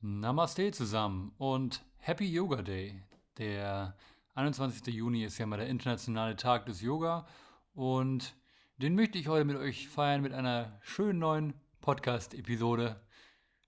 Namaste zusammen und Happy Yoga Day. Der 21. Juni ist ja mal der internationale Tag des Yoga und den möchte ich heute mit euch feiern mit einer schönen neuen Podcast-Episode,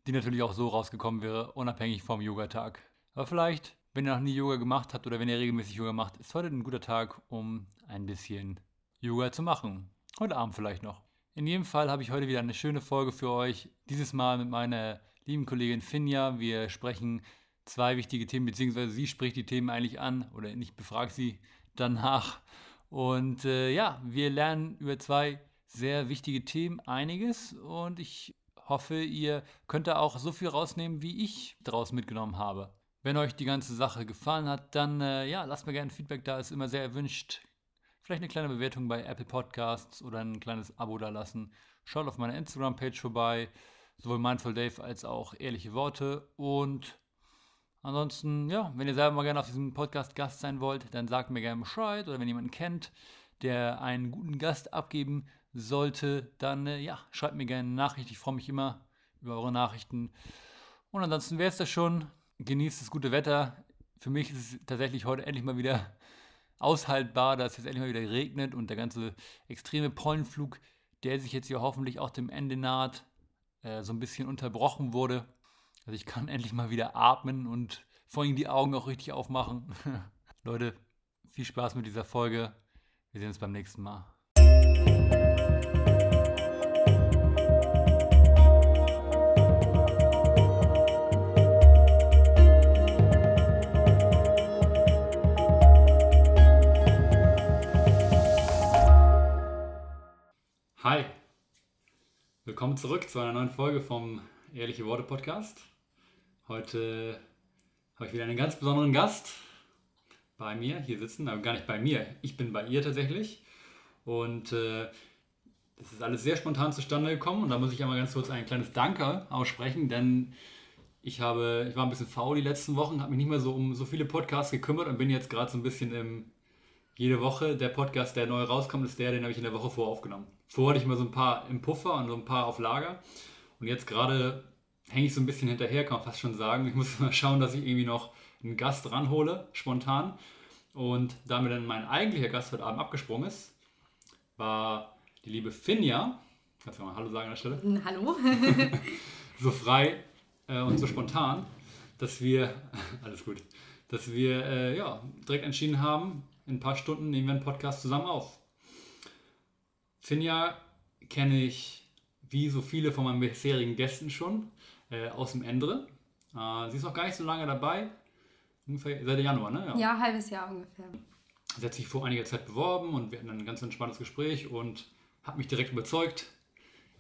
die natürlich auch so rausgekommen wäre, unabhängig vom Yogatag. Aber vielleicht, wenn ihr noch nie Yoga gemacht habt oder wenn ihr regelmäßig Yoga macht, ist heute ein guter Tag, um ein bisschen Yoga zu machen. Heute Abend vielleicht noch. In jedem Fall habe ich heute wieder eine schöne Folge für euch. Dieses Mal mit meiner lieben Kollegin Finja. Wir sprechen zwei wichtige Themen, beziehungsweise sie spricht die Themen eigentlich an oder ich befrage sie danach. Und äh, ja, wir lernen über zwei sehr wichtige Themen einiges und ich hoffe, ihr könnt da auch so viel rausnehmen, wie ich daraus mitgenommen habe. Wenn euch die ganze Sache gefallen hat, dann äh, ja, lasst mir gerne Feedback da, ist immer sehr erwünscht. Vielleicht eine kleine Bewertung bei Apple Podcasts oder ein kleines Abo da lassen. Schaut auf meiner Instagram-Page vorbei sowohl Mindful Dave als auch ehrliche Worte. Und ansonsten, ja, wenn ihr selber mal gerne auf diesem Podcast Gast sein wollt, dann sagt mir gerne Bescheid. Oder wenn jemanden kennt, der einen guten Gast abgeben sollte, dann äh, ja, schreibt mir gerne eine Nachricht. Ich freue mich immer über eure Nachrichten. Und ansonsten wäre es das schon. Genießt das gute Wetter. Für mich ist es tatsächlich heute endlich mal wieder aushaltbar, dass es jetzt endlich mal wieder regnet und der ganze extreme Pollenflug, der sich jetzt hier hoffentlich auch dem Ende naht, äh, so ein bisschen unterbrochen wurde. Also ich kann endlich mal wieder atmen und vor allem die Augen auch richtig aufmachen. Leute, viel Spaß mit dieser Folge. Wir sehen uns beim nächsten Mal. Willkommen zurück zu einer neuen Folge vom Ehrliche Worte Podcast. Heute habe ich wieder einen ganz besonderen Gast bei mir hier sitzen, aber gar nicht bei mir. Ich bin bei ihr tatsächlich. Und äh, das ist alles sehr spontan zustande gekommen. Und da muss ich einmal ganz kurz ein kleines Danke aussprechen, denn ich, habe, ich war ein bisschen faul die letzten Wochen, habe mich nicht mehr so um so viele Podcasts gekümmert und bin jetzt gerade so ein bisschen im jede Woche. Der Podcast, der neu rauskommt, ist der, den habe ich in der Woche vor aufgenommen. Vorher hatte ich mal so ein paar im Puffer und so ein paar auf Lager. Und jetzt gerade hänge ich so ein bisschen hinterher, kann man fast schon sagen. Ich muss mal schauen, dass ich irgendwie noch einen Gast ranhole, spontan. Und da mir dann mein eigentlicher Gast heute Abend abgesprungen ist, war die liebe Finja. Kannst du mal Hallo sagen an der Stelle? Hallo. so frei äh, und so spontan, dass wir, alles gut, dass wir äh, ja, direkt entschieden haben, in ein paar Stunden nehmen wir einen Podcast zusammen auf. Finja kenne ich wie so viele von meinen bisherigen Gästen schon äh, aus dem Endre. Äh, sie ist noch gar nicht so lange dabei. Ungefähr seit Januar, ne? Ja, ja halbes Jahr ungefähr. Sie hat sich vor einiger Zeit beworben und wir hatten ein ganz entspanntes Gespräch und hat mich direkt überzeugt.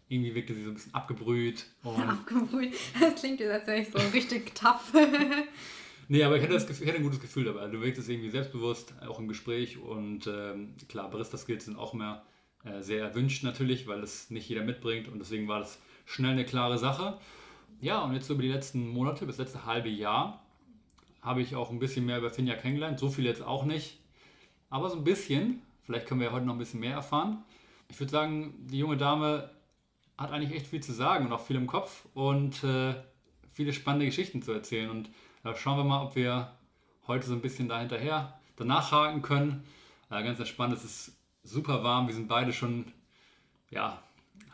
Irgendwie wirkte sie so ein bisschen abgebrüht. abgebrüht? Das klingt jetzt, als wäre ich so richtig tough. Nee, aber ich hatte, Gefühl, ich hatte ein gutes Gefühl dabei. Du wirkst es irgendwie selbstbewusst, auch im Gespräch. Und ähm, klar, Barista-Skills sind auch mehr äh, sehr erwünscht natürlich, weil es nicht jeder mitbringt. Und deswegen war das schnell eine klare Sache. Ja, und jetzt über die letzten Monate, bis letzte halbe Jahr, habe ich auch ein bisschen mehr über Finja kennengelernt. So viel jetzt auch nicht. Aber so ein bisschen. Vielleicht können wir ja heute noch ein bisschen mehr erfahren. Ich würde sagen, die junge Dame hat eigentlich echt viel zu sagen und auch viel im Kopf und äh, viele spannende Geschichten zu erzählen. Und da schauen wir mal, ob wir heute so ein bisschen da hinterher danach haken können. Äh, ganz entspannt, es ist super warm, wir sind beide schon ja,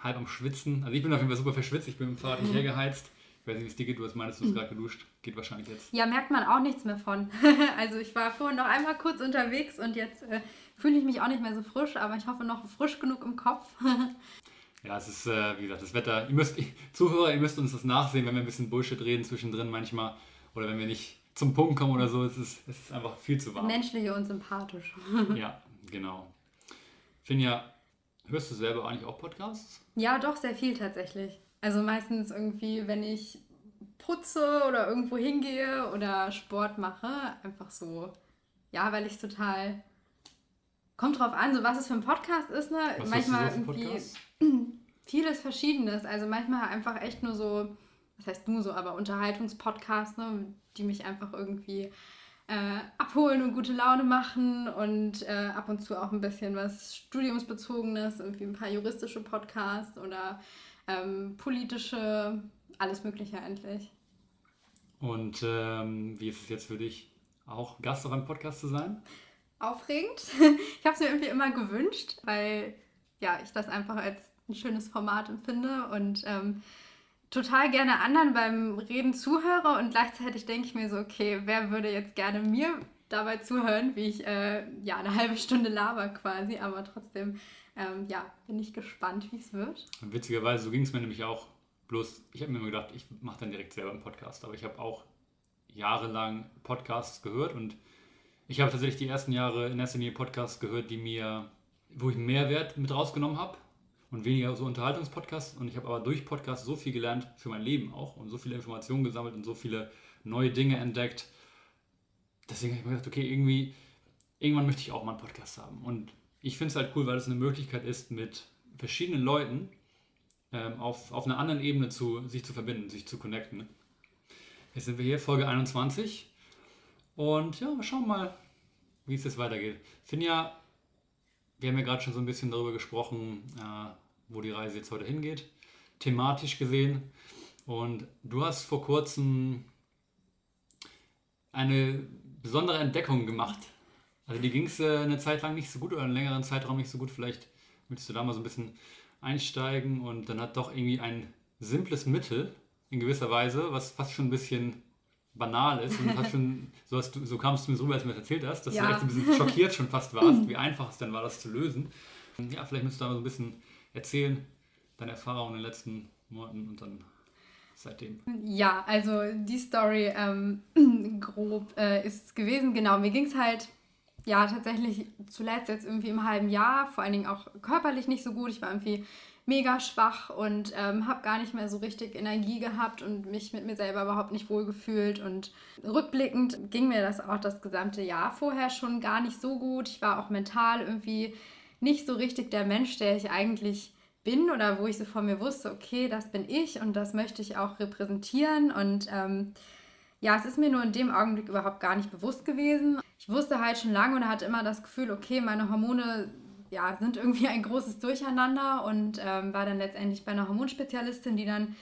halb am Schwitzen. Also ich bin auf jeden Fall super verschwitzt, ich bin im Fahrrad nicht mhm. hergeheizt. Ich weiß nicht, wie es dir geht, du hast meinst, du hast mhm. gerade geduscht. Geht wahrscheinlich jetzt. Ja, merkt man auch nichts mehr von. also ich war vorhin noch einmal kurz unterwegs und jetzt äh, fühle ich mich auch nicht mehr so frisch, aber ich hoffe noch frisch genug im Kopf. ja, es ist, äh, wie gesagt, das Wetter. Ihr müsst, Zuhörer, ihr müsst uns das nachsehen, wenn wir ein bisschen Bullshit reden zwischendrin manchmal oder wenn wir nicht zum Punkt kommen oder so, es ist, es ist einfach viel zu warm. Menschlich und sympathisch. ja, genau. Finja, hörst du selber eigentlich auch Podcasts? Ja, doch, sehr viel tatsächlich. Also meistens irgendwie, wenn ich putze oder irgendwo hingehe oder Sport mache, einfach so. Ja, weil ich total. Kommt drauf an, so was es für ein Podcast ist, ne? Was manchmal so irgendwie vieles Verschiedenes. Also manchmal einfach echt nur so was heißt nur so, aber Unterhaltungspodcasts, ne, die mich einfach irgendwie äh, abholen und gute Laune machen und äh, ab und zu auch ein bisschen was Studiumsbezogenes, irgendwie ein paar juristische Podcasts oder ähm, politische, alles Mögliche eigentlich. Und ähm, wie ist es jetzt für dich, auch Gast auf einem Podcast zu sein? Aufregend. Ich habe es mir irgendwie immer gewünscht, weil ja, ich das einfach als ein schönes Format empfinde und ähm, total gerne anderen beim Reden zuhöre und gleichzeitig denke ich mir so, okay, wer würde jetzt gerne mir dabei zuhören, wie ich äh, ja eine halbe Stunde laber quasi, aber trotzdem ähm, ja, bin ich gespannt, wie es wird. Witzigerweise, so ging es mir nämlich auch. Bloß, ich habe mir immer gedacht, ich mache dann direkt selber einen Podcast, aber ich habe auch jahrelang Podcasts gehört und ich habe tatsächlich die ersten Jahre in erster Linie Podcasts gehört, die mir, wo ich Mehrwert mit rausgenommen habe und weniger so Unterhaltungspodcasts. Und ich habe aber durch Podcasts so viel gelernt für mein Leben auch und so viele Informationen gesammelt und so viele neue Dinge entdeckt. Deswegen habe ich mir gedacht, okay, irgendwie, irgendwann möchte ich auch mal einen Podcast haben. Und ich finde es halt cool, weil es eine Möglichkeit ist, mit verschiedenen Leuten ähm, auf, auf einer anderen Ebene zu, sich zu verbinden, sich zu connecten. Jetzt sind wir hier, Folge 21. Und ja, wir schauen mal, wie es jetzt weitergeht. Finja, wir haben ja gerade schon so ein bisschen darüber gesprochen, äh, wo die Reise jetzt heute hingeht, thematisch gesehen. Und du hast vor kurzem eine besondere Entdeckung gemacht. Also die ging es äh, eine Zeit lang nicht so gut oder einen längeren Zeitraum nicht so gut. Vielleicht willst du da mal so ein bisschen einsteigen und dann hat doch irgendwie ein simples Mittel in gewisser Weise, was fast schon ein bisschen banal ist und fast schon, so, hast du, so kamst du mir so rüber, als du mir das erzählt hast, dass ja. du echt ein bisschen schockiert schon fast warst, wie einfach es dann war, das zu lösen. Ja, vielleicht müsstest du da mal so ein bisschen erzählen, deine Erfahrungen in den letzten Monaten und dann seitdem. Ja, also die Story ähm, grob äh, ist gewesen, genau, mir ging es halt ja tatsächlich zuletzt jetzt irgendwie im halben Jahr, vor allen Dingen auch körperlich nicht so gut. Ich war irgendwie mega schwach und ähm, habe gar nicht mehr so richtig Energie gehabt und mich mit mir selber überhaupt nicht wohl gefühlt. Und rückblickend ging mir das auch das gesamte Jahr vorher schon gar nicht so gut. Ich war auch mental irgendwie nicht so richtig der Mensch, der ich eigentlich bin oder wo ich so von mir wusste, okay, das bin ich und das möchte ich auch repräsentieren. Und ähm, ja, es ist mir nur in dem Augenblick überhaupt gar nicht bewusst gewesen. Ich wusste halt schon lange und hatte immer das Gefühl, okay, meine Hormone ja, sind irgendwie ein großes Durcheinander und ähm, war dann letztendlich bei einer Hormonspezialistin, die dann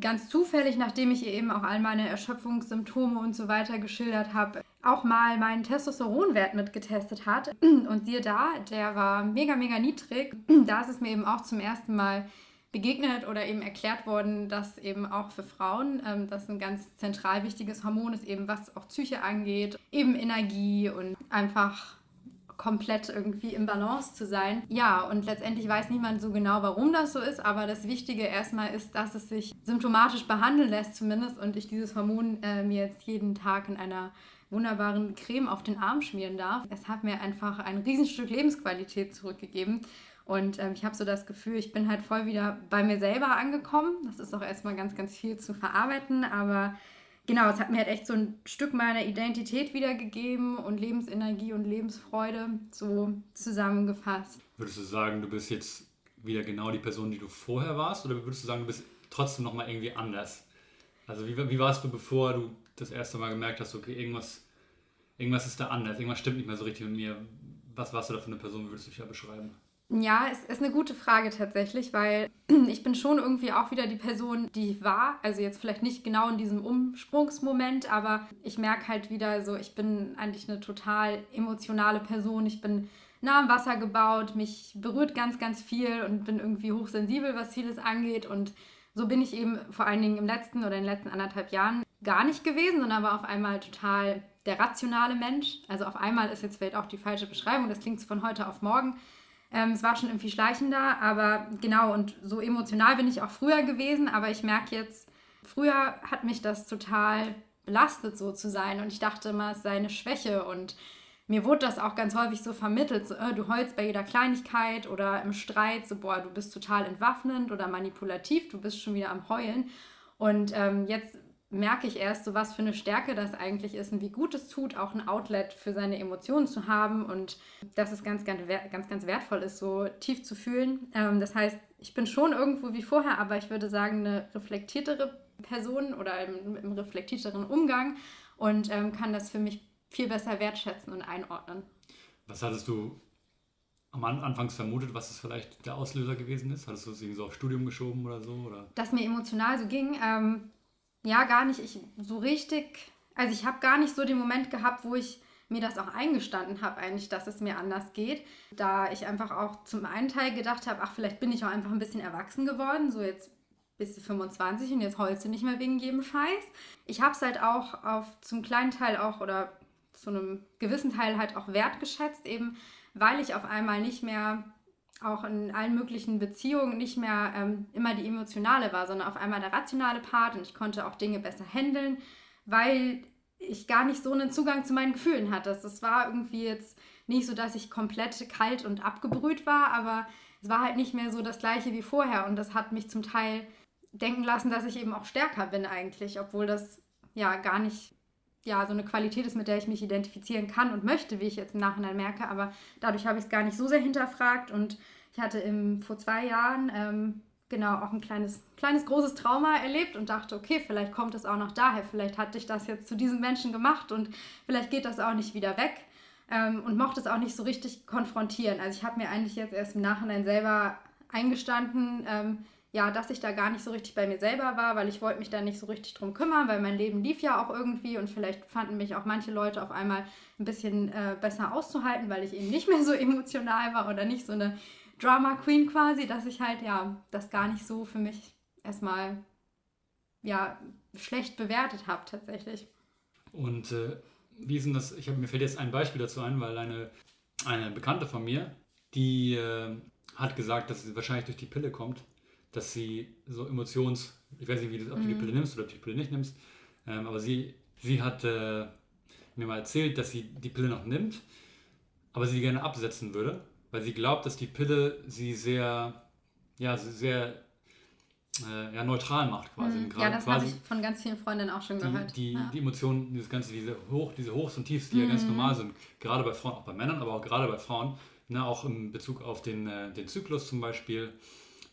ganz zufällig, nachdem ich ihr eben auch all meine Erschöpfungssymptome und so weiter geschildert habe, auch mal meinen Testosteronwert mitgetestet hat. Und siehe da, der war mega, mega niedrig. Da ist es mir eben auch zum ersten Mal begegnet oder eben erklärt worden, dass eben auch für Frauen ähm, das ein ganz zentral wichtiges Hormon ist, eben was auch Psyche angeht, eben Energie und einfach komplett irgendwie im Balance zu sein. Ja, und letztendlich weiß niemand so genau, warum das so ist, aber das Wichtige erstmal ist, dass es sich symptomatisch behandeln lässt zumindest und ich dieses Hormon äh, mir jetzt jeden Tag in einer wunderbaren Creme auf den Arm schmieren darf. Es hat mir einfach ein Riesenstück Lebensqualität zurückgegeben. Und ähm, ich habe so das Gefühl, ich bin halt voll wieder bei mir selber angekommen. Das ist auch erstmal ganz, ganz viel zu verarbeiten, aber genau, es hat mir halt echt so ein Stück meiner Identität wiedergegeben und Lebensenergie und Lebensfreude so zusammengefasst. Würdest du sagen, du bist jetzt wieder genau die Person, die du vorher warst, oder würdest du sagen, du bist trotzdem nochmal irgendwie anders? Also wie, wie warst du, bevor du das erste Mal gemerkt hast, okay, irgendwas, irgendwas ist da anders, irgendwas stimmt nicht mehr so richtig mit mir. Was warst du da für eine Person, würdest du dich ja beschreiben? Ja, es ist eine gute Frage tatsächlich, weil ich bin schon irgendwie auch wieder die Person, die ich war. Also jetzt vielleicht nicht genau in diesem Umsprungsmoment, aber ich merke halt wieder so, ich bin eigentlich eine total emotionale Person. Ich bin nah am Wasser gebaut, mich berührt ganz, ganz viel und bin irgendwie hochsensibel, was vieles angeht. Und so bin ich eben vor allen Dingen im letzten oder in den letzten anderthalb Jahren gar nicht gewesen, sondern war auf einmal total der rationale Mensch. Also auf einmal ist jetzt vielleicht auch die falsche Beschreibung, das klingt von heute auf morgen ähm, es war schon irgendwie schleichender, aber genau, und so emotional bin ich auch früher gewesen, aber ich merke jetzt, früher hat mich das total belastet, so zu sein. Und ich dachte immer, es sei eine Schwäche. Und mir wurde das auch ganz häufig so vermittelt, so, äh, du heulst bei jeder Kleinigkeit oder im Streit, so, boah, du bist total entwaffnend oder manipulativ, du bist schon wieder am Heulen. Und ähm, jetzt merke ich erst, so was für eine Stärke das eigentlich ist und wie gut es tut, auch ein Outlet für seine Emotionen zu haben und dass es ganz, ganz, ganz, ganz wertvoll ist, so tief zu fühlen. Ähm, das heißt, ich bin schon irgendwo wie vorher, aber ich würde sagen, eine reflektiertere Person oder im, im reflektierteren Umgang und ähm, kann das für mich viel besser wertschätzen und einordnen. Was hattest du am Anfangs vermutet, was es vielleicht der Auslöser gewesen ist? Hattest du es irgendwie so auf Studium geschoben oder so? Oder? Dass mir emotional so ging. Ähm, ja, gar nicht ich, so richtig. Also ich habe gar nicht so den Moment gehabt, wo ich mir das auch eingestanden habe, eigentlich, dass es mir anders geht. Da ich einfach auch zum einen Teil gedacht habe, ach, vielleicht bin ich auch einfach ein bisschen erwachsen geworden. So jetzt bist du 25 und jetzt heulst du nicht mehr wegen jedem Scheiß. Ich habe es halt auch auf zum kleinen Teil auch oder zu einem gewissen Teil halt auch wertgeschätzt, eben weil ich auf einmal nicht mehr auch in allen möglichen Beziehungen nicht mehr ähm, immer die emotionale war, sondern auf einmal der rationale Part und ich konnte auch Dinge besser handeln, weil ich gar nicht so einen Zugang zu meinen Gefühlen hatte. Das war irgendwie jetzt nicht so, dass ich komplett kalt und abgebrüht war, aber es war halt nicht mehr so das gleiche wie vorher und das hat mich zum Teil denken lassen, dass ich eben auch stärker bin eigentlich, obwohl das ja gar nicht ja, so eine Qualität ist, mit der ich mich identifizieren kann und möchte, wie ich jetzt im Nachhinein merke. Aber dadurch habe ich es gar nicht so sehr hinterfragt und ich hatte im, vor zwei Jahren ähm, genau auch ein kleines, kleines, großes Trauma erlebt und dachte, okay, vielleicht kommt es auch noch daher, vielleicht hatte ich das jetzt zu diesem Menschen gemacht und vielleicht geht das auch nicht wieder weg. Ähm, und mochte es auch nicht so richtig konfrontieren. Also ich habe mir eigentlich jetzt erst im Nachhinein selber eingestanden, ähm, ja, dass ich da gar nicht so richtig bei mir selber war, weil ich wollte mich da nicht so richtig drum kümmern, weil mein Leben lief ja auch irgendwie und vielleicht fanden mich auch manche Leute auf einmal ein bisschen äh, besser auszuhalten, weil ich eben nicht mehr so emotional war oder nicht so eine Drama Queen quasi, dass ich halt ja das gar nicht so für mich erstmal ja schlecht bewertet habe tatsächlich. Und äh, wie denn das? Ich hab, mir fällt jetzt ein Beispiel dazu ein, weil eine, eine Bekannte von mir, die äh, hat gesagt, dass sie wahrscheinlich durch die Pille kommt dass sie so Emotions, ich weiß nicht, wie das, ob du die mhm. Pille nimmst oder ob du die Pille nicht nimmst, ähm, aber sie, sie hat äh, mir mal erzählt, dass sie die Pille noch nimmt, aber sie gerne absetzen würde, weil sie glaubt, dass die Pille sie sehr, ja, sehr äh, ja, neutral macht quasi. Mhm. Ja, das habe ich von ganz vielen Freundinnen auch schon die, gehört. Die, ja. die Emotionen, dieses ganze, diese, Hoch, diese Hochs und Tiefs, die mhm. ja ganz mhm. normal sind, gerade bei Frauen, auch bei Männern, aber auch gerade bei Frauen, ne, auch in Bezug auf den, äh, den Zyklus zum Beispiel,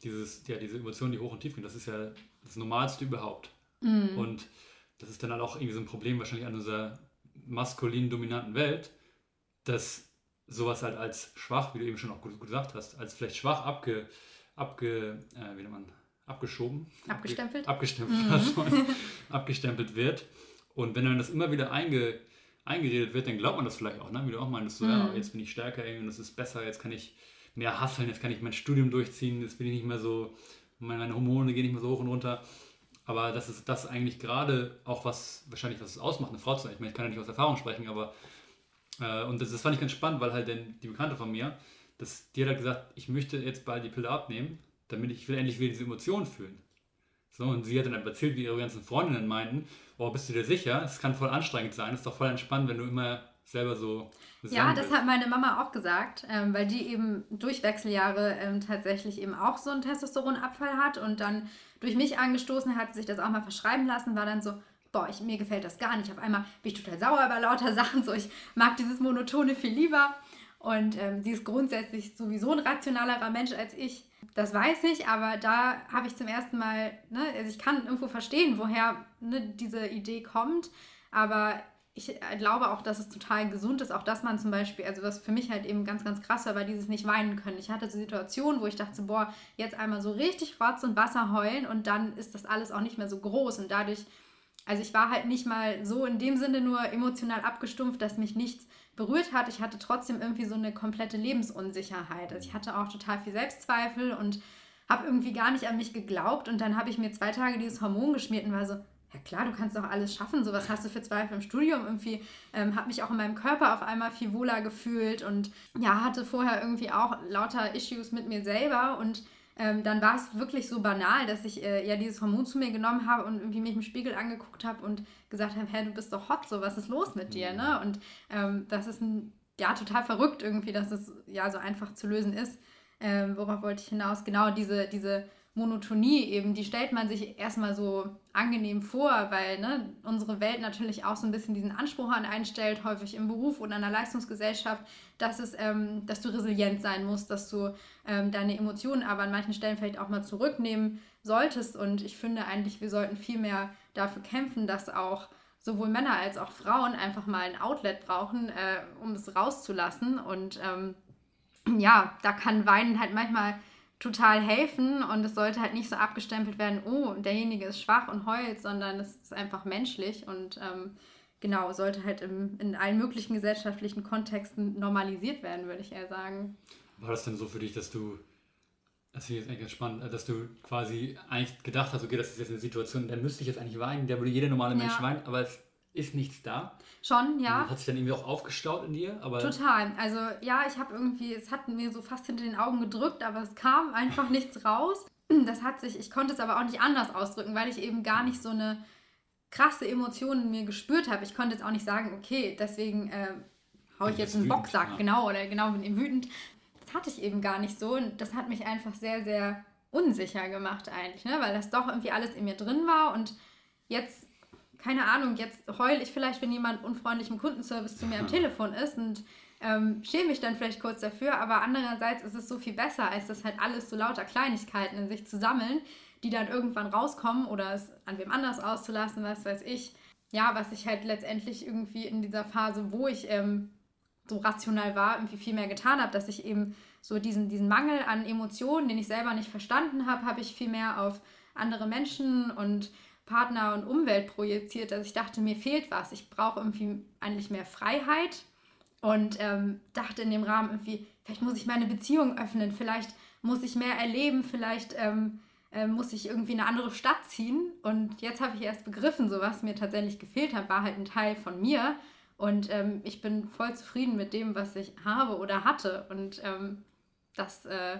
dieses, ja, diese Emotionen, die hoch und tief gehen, das ist ja das Normalste überhaupt. Mhm. Und das ist dann halt auch irgendwie so ein Problem wahrscheinlich an unserer maskulin dominanten Welt, dass sowas halt als schwach, wie du eben schon auch gut, gut gesagt hast, als vielleicht schwach abge, abge äh, wie nennt man, abgeschoben, abgestempelt, abge, abgestempelt, mhm. abgestempelt wird. Und wenn dann das immer wieder einge, eingeredet wird, dann glaubt man das vielleicht auch, ne? wie du auch meinst, so, mhm. ja, jetzt bin ich stärker und das ist besser, jetzt kann ich mehr hasseln, jetzt kann ich mein Studium durchziehen, jetzt bin ich nicht mehr so, meine Hormone gehen nicht mehr so hoch und runter. Aber das ist das eigentlich gerade auch was, wahrscheinlich was es ausmacht, eine Frau zu sein. Ich meine, ich kann ja nicht aus Erfahrung sprechen, aber äh, und das, das fand ich ganz spannend, weil halt denn die Bekannte von mir, das, die hat halt gesagt, ich möchte jetzt bald die Pille abnehmen, damit ich will endlich wieder diese Emotionen fühlen. So, und sie hat dann erzählt, wie ihre ganzen Freundinnen meinten, oh, bist du dir sicher? Es kann voll anstrengend sein, es ist doch voll entspannt, wenn du immer selber so. Ja, das hat meine Mama auch gesagt, ähm, weil die eben durch Wechseljahre ähm, tatsächlich eben auch so einen Testosteronabfall hat und dann durch mich angestoßen hat, sich das auch mal verschreiben lassen, war dann so, boah, ich, mir gefällt das gar nicht. Auf einmal bin ich total sauer über lauter Sachen, so ich mag dieses Monotone viel lieber. Und ähm, sie ist grundsätzlich sowieso ein rationalerer Mensch als ich. Das weiß ich, aber da habe ich zum ersten Mal, ne, also ich kann irgendwo verstehen, woher ne, diese Idee kommt, aber ich glaube auch, dass es total gesund ist, auch dass man zum Beispiel, also was für mich halt eben ganz, ganz krass war, war dieses nicht weinen können. Ich hatte so Situationen, wo ich dachte, boah, jetzt einmal so richtig Rotz und Wasser heulen und dann ist das alles auch nicht mehr so groß und dadurch, also ich war halt nicht mal so in dem Sinne nur emotional abgestumpft, dass mich nichts berührt hat. Ich hatte trotzdem irgendwie so eine komplette Lebensunsicherheit. Also ich hatte auch total viel Selbstzweifel und habe irgendwie gar nicht an mich geglaubt und dann habe ich mir zwei Tage dieses Hormon geschmiert und war so, ja klar, du kannst doch alles schaffen, sowas hast du für Zweifel im Studium. Irgendwie ähm, habe mich auch in meinem Körper auf einmal viel wohler gefühlt und ja, hatte vorher irgendwie auch lauter Issues mit mir selber und ähm, dann war es wirklich so banal, dass ich äh, ja dieses Hormon zu mir genommen habe und irgendwie mich im Spiegel angeguckt habe und gesagt habe, hey, du bist doch hot, so was ist los mit dir, ne? Und ähm, das ist ein, ja total verrückt irgendwie, dass es ja so einfach zu lösen ist. Ähm, worauf wollte ich hinaus? Genau diese, diese Monotonie eben, die stellt man sich erstmal so angenehm vor, weil ne, unsere Welt natürlich auch so ein bisschen diesen Anspruch an einstellt, häufig im Beruf oder in der Leistungsgesellschaft, dass, es, ähm, dass du resilient sein musst, dass du ähm, deine Emotionen aber an manchen Stellen vielleicht auch mal zurücknehmen solltest. Und ich finde eigentlich, wir sollten viel mehr dafür kämpfen, dass auch sowohl Männer als auch Frauen einfach mal ein Outlet brauchen, äh, um es rauszulassen. Und ähm, ja, da kann Weinen halt manchmal total helfen und es sollte halt nicht so abgestempelt werden, oh, derjenige ist schwach und heult, sondern es ist einfach menschlich und ähm, genau, sollte halt im, in allen möglichen gesellschaftlichen Kontexten normalisiert werden, würde ich eher sagen. War das denn so für dich, dass du, das finde ich jetzt eigentlich ganz spannend, äh, dass du quasi eigentlich gedacht hast, okay, das ist jetzt eine Situation, da müsste ich jetzt eigentlich weinen, da würde jeder normale Mensch ja. weinen, aber es ist nichts da. Schon, ja. Hat sich dann irgendwie auch aufgestaut in dir? Aber Total. Also ja, ich habe irgendwie, es hat mir so fast hinter den Augen gedrückt, aber es kam einfach nichts raus. Das hat sich, ich konnte es aber auch nicht anders ausdrücken, weil ich eben gar nicht so eine krasse Emotion in mir gespürt habe. Ich konnte jetzt auch nicht sagen, okay, deswegen äh, haue ich jetzt einen wütend, Boxsack, ja. genau, oder genau bin ich wütend. Das hatte ich eben gar nicht so und das hat mich einfach sehr, sehr unsicher gemacht eigentlich, ne? weil das doch irgendwie alles in mir drin war und jetzt keine Ahnung, jetzt heule ich vielleicht, wenn jemand unfreundlich im Kundenservice zu mir am Telefon ist und ähm, schäme mich dann vielleicht kurz dafür, aber andererseits ist es so viel besser, als das halt alles so lauter Kleinigkeiten in sich zu sammeln, die dann irgendwann rauskommen oder es an wem anders auszulassen, was weiß ich. Ja, was ich halt letztendlich irgendwie in dieser Phase, wo ich ähm, so rational war, irgendwie viel mehr getan habe, dass ich eben so diesen, diesen Mangel an Emotionen, den ich selber nicht verstanden habe, habe ich viel mehr auf andere Menschen und Partner und Umwelt projiziert, dass ich dachte, mir fehlt was. Ich brauche irgendwie eigentlich mehr Freiheit und ähm, dachte in dem Rahmen irgendwie, vielleicht muss ich meine Beziehung öffnen, vielleicht muss ich mehr erleben, vielleicht ähm, äh, muss ich irgendwie in eine andere Stadt ziehen. Und jetzt habe ich erst begriffen, so was mir tatsächlich gefehlt hat, war halt ein Teil von mir. Und ähm, ich bin voll zufrieden mit dem, was ich habe oder hatte. Und ähm, das äh,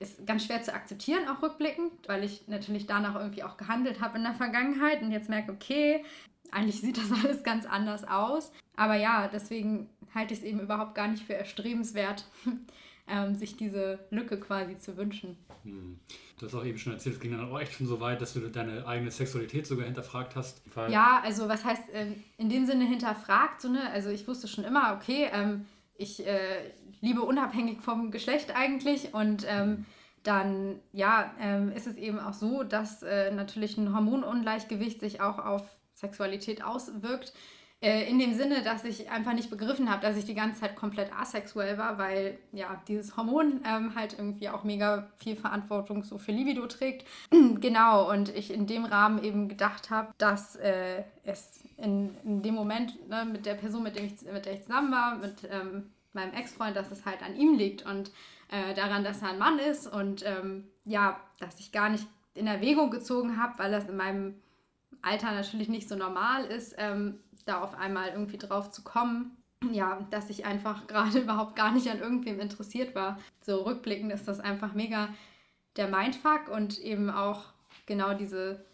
ist ganz schwer zu akzeptieren, auch rückblickend, weil ich natürlich danach irgendwie auch gehandelt habe in der Vergangenheit und jetzt merke, okay, eigentlich sieht das alles ganz anders aus. Aber ja, deswegen halte ich es eben überhaupt gar nicht für erstrebenswert, ähm, sich diese Lücke quasi zu wünschen. Hm. Du hast auch eben schon erzählt, es ging dann auch echt schon so weit, dass du deine eigene Sexualität sogar hinterfragt hast. Ja, also was heißt ähm, in dem Sinne hinterfragt? So, ne? Also ich wusste schon immer, okay, ähm, ich äh, liebe unabhängig vom Geschlecht eigentlich und ähm, dann ja, ähm, ist es eben auch so, dass äh, natürlich ein Hormonungleichgewicht sich auch auf Sexualität auswirkt. Äh, in dem Sinne, dass ich einfach nicht begriffen habe, dass ich die ganze Zeit komplett asexuell war, weil ja dieses Hormon ähm, halt irgendwie auch mega viel Verantwortung so für Libido trägt. genau, und ich in dem Rahmen eben gedacht habe, dass äh, es in, in dem Moment ne, mit der Person, mit, dem ich, mit der ich zusammen war, mit ähm, meinem Ex-Freund, dass es halt an ihm liegt und äh, daran, dass er ein Mann ist und ähm, ja, dass ich gar nicht in Erwägung gezogen habe, weil das in meinem Alter natürlich nicht so normal ist, ähm, da auf einmal irgendwie drauf zu kommen. Ja, dass ich einfach gerade überhaupt gar nicht an irgendwem interessiert war. So rückblickend ist das einfach mega der Mindfuck und eben auch genau diese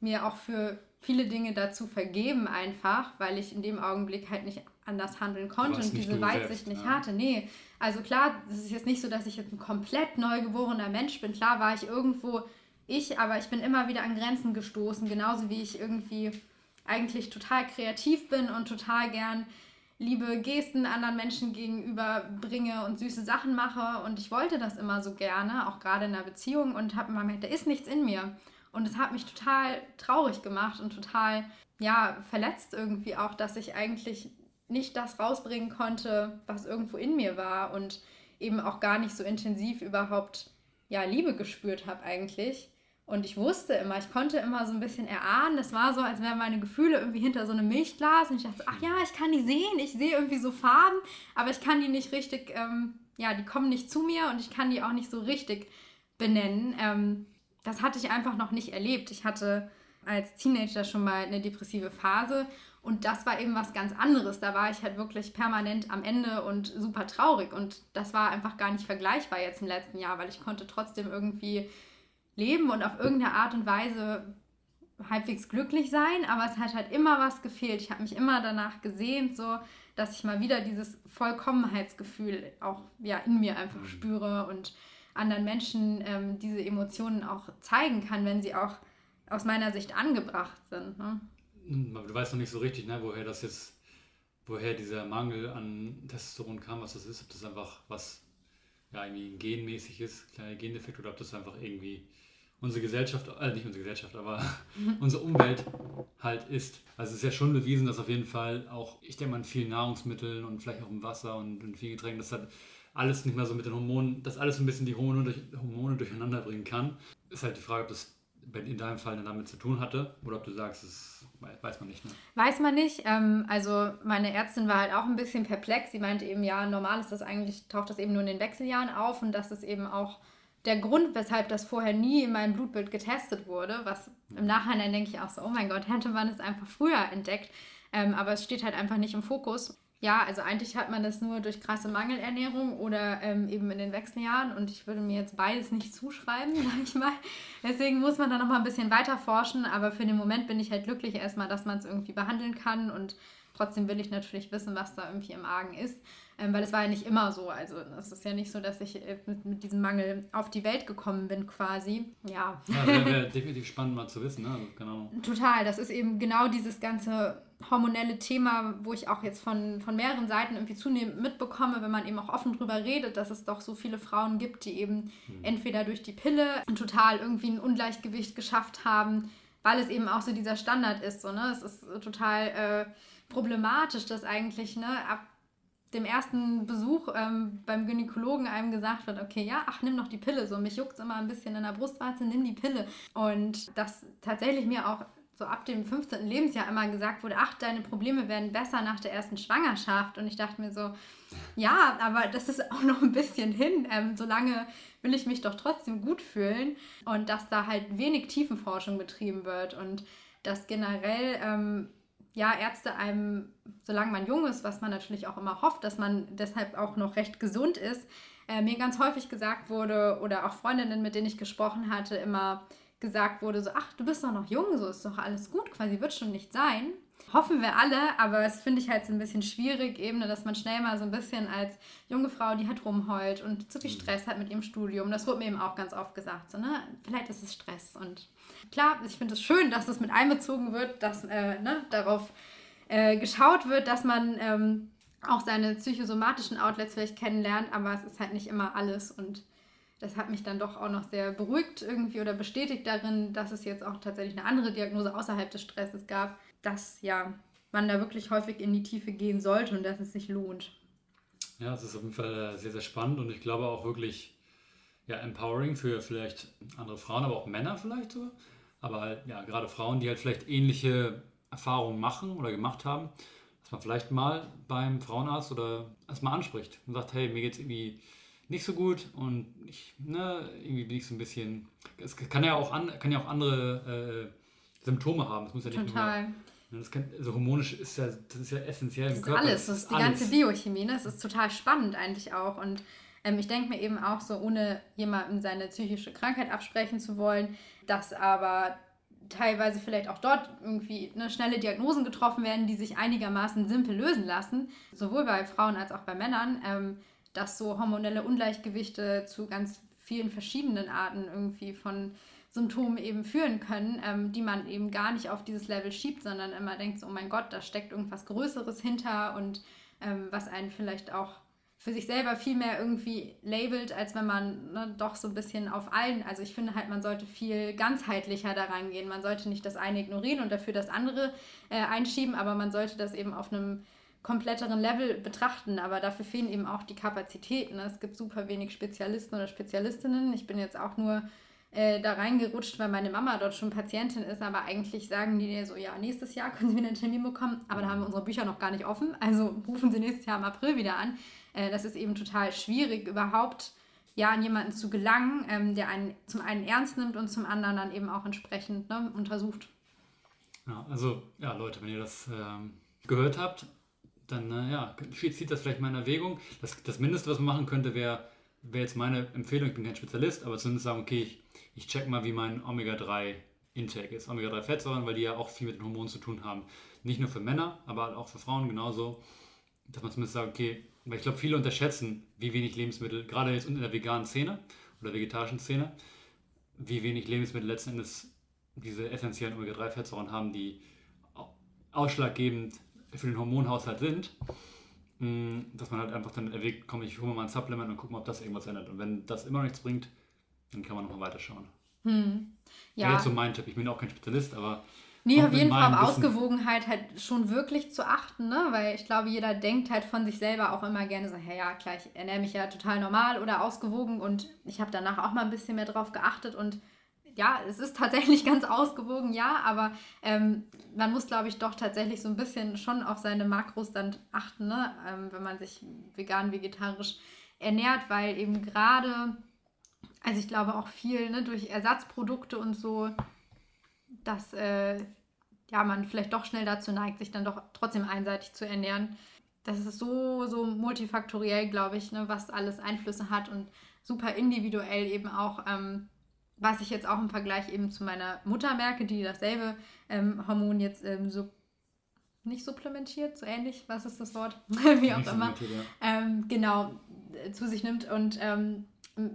mir auch für viele Dinge dazu vergeben einfach, weil ich in dem Augenblick halt nicht anders handeln konnte und diese Weitsicht selbst, nicht ja. hatte. Nee, also klar, es ist jetzt nicht so, dass ich jetzt ein komplett neugeborener Mensch bin. Klar war ich irgendwo ich, aber ich bin immer wieder an Grenzen gestoßen, genauso wie ich irgendwie eigentlich total kreativ bin und total gern liebe Gesten anderen Menschen gegenüber bringe und süße Sachen mache und ich wollte das immer so gerne, auch gerade in einer Beziehung und habe immer gemerkt, da ist nichts in mir. Und es hat mich total traurig gemacht und total, ja, verletzt irgendwie auch, dass ich eigentlich nicht das rausbringen konnte, was irgendwo in mir war und eben auch gar nicht so intensiv überhaupt, ja, Liebe gespürt habe eigentlich. Und ich wusste immer, ich konnte immer so ein bisschen erahnen, das war so, als wären meine Gefühle irgendwie hinter so einem Milchglas und ich dachte, ach ja, ich kann die sehen, ich sehe irgendwie so Farben, aber ich kann die nicht richtig, ähm, ja, die kommen nicht zu mir und ich kann die auch nicht so richtig benennen. Ähm, das hatte ich einfach noch nicht erlebt. Ich hatte als Teenager schon mal eine depressive Phase und das war eben was ganz anderes. Da war ich halt wirklich permanent am Ende und super traurig und das war einfach gar nicht vergleichbar jetzt im letzten Jahr, weil ich konnte trotzdem irgendwie leben und auf irgendeine Art und Weise halbwegs glücklich sein, aber es hat halt immer was gefehlt. Ich habe mich immer danach gesehnt, so dass ich mal wieder dieses Vollkommenheitsgefühl auch ja in mir einfach mhm. spüre und anderen Menschen ähm, diese Emotionen auch zeigen kann, wenn sie auch aus meiner Sicht angebracht sind. Ne? Hm, du weißt noch nicht so richtig, ne, woher das jetzt, woher dieser Mangel an Testosteron kam, was das ist, ob das einfach was ja, irgendwie genmäßig ist, kleiner Gendefekt, oder ob das einfach irgendwie unsere Gesellschaft, äh, nicht unsere Gesellschaft, aber unsere Umwelt halt ist. Also es ist ja schon bewiesen, dass auf jeden Fall auch, ich denke mal, in vielen Nahrungsmitteln und vielleicht auch im Wasser und in vielen Getränken, dass halt alles nicht mehr so mit den Hormonen, dass alles ein bisschen die Hormone, durch, Hormone durcheinander bringen kann. Ist halt die Frage, ob das in deinem Fall damit zu tun hatte oder ob du sagst, das weiß man nicht. Ne? Weiß man nicht. Ähm, also meine Ärztin war halt auch ein bisschen perplex. Sie meinte eben, ja, normal ist das eigentlich, taucht das eben nur in den Wechseljahren auf und das ist eben auch der Grund, weshalb das vorher nie in meinem Blutbild getestet wurde, was im Nachhinein denke ich auch so, oh mein Gott, hätte man es einfach früher entdeckt. Ähm, aber es steht halt einfach nicht im Fokus. Ja, also eigentlich hat man das nur durch krasse Mangelernährung oder ähm, eben in den Wechseljahren und ich würde mir jetzt beides nicht zuschreiben, sag ich mal. Deswegen muss man da noch mal ein bisschen weiter forschen, aber für den Moment bin ich halt glücklich erstmal, dass man es irgendwie behandeln kann und trotzdem will ich natürlich wissen, was da irgendwie im Argen ist, ähm, weil es war ja nicht immer so. Also es ist ja nicht so, dass ich äh, mit, mit diesem Mangel auf die Welt gekommen bin quasi. Ja. Ja, wäre wär definitiv spannend mal zu wissen, ne? Also, genau. Total, das ist eben genau dieses ganze hormonelle Thema, wo ich auch jetzt von, von mehreren Seiten irgendwie zunehmend mitbekomme, wenn man eben auch offen drüber redet, dass es doch so viele Frauen gibt, die eben mhm. entweder durch die Pille total irgendwie ein Ungleichgewicht geschafft haben, weil es eben auch so dieser Standard ist. So, ne? Es ist total äh, problematisch, dass eigentlich ne, ab dem ersten Besuch ähm, beim Gynäkologen einem gesagt wird, okay, ja, ach, nimm noch die Pille. So, mich juckt es immer ein bisschen in der Brustwarze, nimm die Pille. Und das tatsächlich mir auch so ab dem 15. Lebensjahr immer gesagt wurde, ach, deine Probleme werden besser nach der ersten Schwangerschaft. Und ich dachte mir so, ja, aber das ist auch noch ein bisschen hin. Ähm, solange will ich mich doch trotzdem gut fühlen. Und dass da halt wenig Tiefenforschung betrieben wird und dass generell ähm, ja, Ärzte einem, solange man jung ist, was man natürlich auch immer hofft, dass man deshalb auch noch recht gesund ist, äh, mir ganz häufig gesagt wurde oder auch Freundinnen, mit denen ich gesprochen hatte, immer gesagt wurde, so, ach, du bist doch noch jung, so ist doch alles gut, quasi wird schon nicht sein. Hoffen wir alle, aber es finde ich halt so ein bisschen schwierig, eben, dass man schnell mal so ein bisschen als junge Frau, die halt rumheult und zu viel mhm. Stress hat mit ihrem Studium. Das wurde mir eben auch ganz oft gesagt, so, ne? Vielleicht ist es Stress. Und klar, ich finde es schön, dass das mit einbezogen wird, dass äh, ne, darauf äh, geschaut wird, dass man ähm, auch seine psychosomatischen Outlets vielleicht kennenlernt, aber es ist halt nicht immer alles und das hat mich dann doch auch noch sehr beruhigt irgendwie oder bestätigt darin, dass es jetzt auch tatsächlich eine andere Diagnose außerhalb des Stresses gab, dass ja man da wirklich häufig in die Tiefe gehen sollte und dass es sich lohnt. Ja, es ist auf jeden Fall sehr, sehr spannend und ich glaube auch wirklich ja, empowering für vielleicht andere Frauen, aber auch Männer vielleicht so. Aber halt, ja, gerade Frauen, die halt vielleicht ähnliche Erfahrungen machen oder gemacht haben, dass man vielleicht mal beim Frauenarzt oder erstmal anspricht und sagt, hey, mir geht es irgendwie nicht so gut und ich, ne, irgendwie bin ich so ein bisschen. Es kann ja auch, an, kann ja auch andere äh, Symptome haben. Das muss ja nicht Total. Nur, das kann, also hormonisch ist ja, das ist ja essentiell das im Körper. Alles, das ist die alles. ganze Biochemie. Ne? Das ist total spannend eigentlich auch. Und ähm, ich denke mir eben auch so, ohne jemandem seine psychische Krankheit absprechen zu wollen, dass aber teilweise vielleicht auch dort irgendwie ne, schnelle Diagnosen getroffen werden, die sich einigermaßen simpel lösen lassen, sowohl bei Frauen als auch bei Männern. Ähm, dass so hormonelle Ungleichgewichte zu ganz vielen verschiedenen Arten irgendwie von Symptomen eben führen können, ähm, die man eben gar nicht auf dieses Level schiebt, sondern immer denkt, so, oh mein Gott, da steckt irgendwas Größeres hinter und ähm, was einen vielleicht auch für sich selber viel mehr irgendwie labelt, als wenn man ne, doch so ein bisschen auf allen, also ich finde halt, man sollte viel ganzheitlicher da reingehen. Man sollte nicht das eine ignorieren und dafür das andere äh, einschieben, aber man sollte das eben auf einem kompletteren Level betrachten, aber dafür fehlen eben auch die Kapazitäten. Es gibt super wenig Spezialisten oder Spezialistinnen. Ich bin jetzt auch nur äh, da reingerutscht, weil meine Mama dort schon Patientin ist, aber eigentlich sagen die dir so, ja, nächstes Jahr können Sie wieder einen Termin bekommen, aber da haben wir unsere Bücher noch gar nicht offen, also rufen Sie nächstes Jahr im April wieder an. Äh, das ist eben total schwierig, überhaupt ja, an jemanden zu gelangen, ähm, der einen zum einen ernst nimmt und zum anderen dann eben auch entsprechend ne, untersucht. Ja, also ja, Leute, wenn ihr das ähm, gehört habt, dann ja, zieht das vielleicht mal in Erwägung. Das, das Mindeste, was man machen könnte, wäre wär jetzt meine Empfehlung, ich bin kein Spezialist, aber zumindest sagen, okay, ich, ich check mal, wie mein Omega-3-Intake ist. Omega-3-Fettsäuren, weil die ja auch viel mit den Hormonen zu tun haben. Nicht nur für Männer, aber auch für Frauen genauso. Dass man zumindest sagt, okay, weil ich glaube, viele unterschätzen, wie wenig Lebensmittel, gerade jetzt in der veganen Szene oder vegetarischen Szene, wie wenig Lebensmittel letzten Endes diese essentiellen Omega-3-Fettsäuren haben, die ausschlaggebend für den Hormonhaushalt sind, mm, dass man halt einfach dann erwägt, komm, ich hole mir mal ein Supplement und gucke mal, ob das irgendwas ändert. Und wenn das immer nichts bringt, dann kann man nochmal weiterschauen. Hm. Ja. Wäre jetzt so mein Tipp. Ich bin auch kein Spezialist, aber Nee, auf jeden Fall auf Ausgewogenheit halt schon wirklich zu achten, ne? Weil ich glaube, jeder denkt halt von sich selber auch immer gerne so, hey, ja, klar, ich ernähre mich ja total normal oder ausgewogen und ich habe danach auch mal ein bisschen mehr drauf geachtet und ja, es ist tatsächlich ganz ausgewogen, ja, aber ähm, man muss, glaube ich, doch tatsächlich so ein bisschen schon auf seine Makros dann achten, ne? Ähm, wenn man sich vegan, vegetarisch ernährt, weil eben gerade, also ich glaube auch viel ne, durch Ersatzprodukte und so, dass äh, ja, man vielleicht doch schnell dazu neigt, sich dann doch trotzdem einseitig zu ernähren. Das ist so, so multifaktoriell, glaube ich, ne, was alles Einflüsse hat und super individuell eben auch, ähm, was ich jetzt auch im Vergleich eben zu meiner Mutter merke, die dasselbe ähm, Hormon jetzt ähm, so nicht supplementiert, so ähnlich, was ist das Wort? Wie auch immer. Ähm, genau, äh, zu sich nimmt und ähm,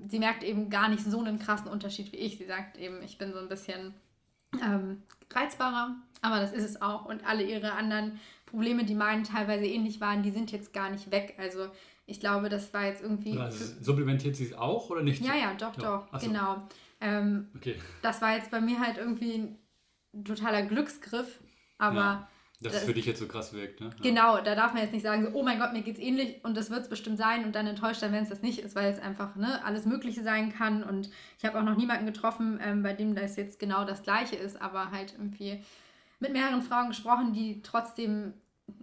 sie merkt eben gar nicht so einen krassen Unterschied wie ich. Sie sagt eben, ich bin so ein bisschen ähm, reizbarer, aber das ist es auch. Und alle ihre anderen Probleme, die meinen teilweise ähnlich waren, die sind jetzt gar nicht weg. Also ich glaube, das war jetzt irgendwie. Also, supplementiert sie es auch oder nicht? Ja, ja, doch, ja. doch, so. genau. Ähm, okay. Das war jetzt bei mir halt irgendwie ein totaler Glücksgriff, aber. Ja. Dass das, es für dich jetzt so krass wirkt, ne? Genau, da darf man jetzt nicht sagen, so, oh mein Gott, mir geht's ähnlich und das wird es bestimmt sein und dann enttäuscht dann, wenn es das nicht ist, weil es einfach ne, alles Mögliche sein kann. Und ich habe auch noch niemanden getroffen, ähm, bei dem das jetzt genau das Gleiche ist, aber halt irgendwie mit mehreren Frauen gesprochen, die trotzdem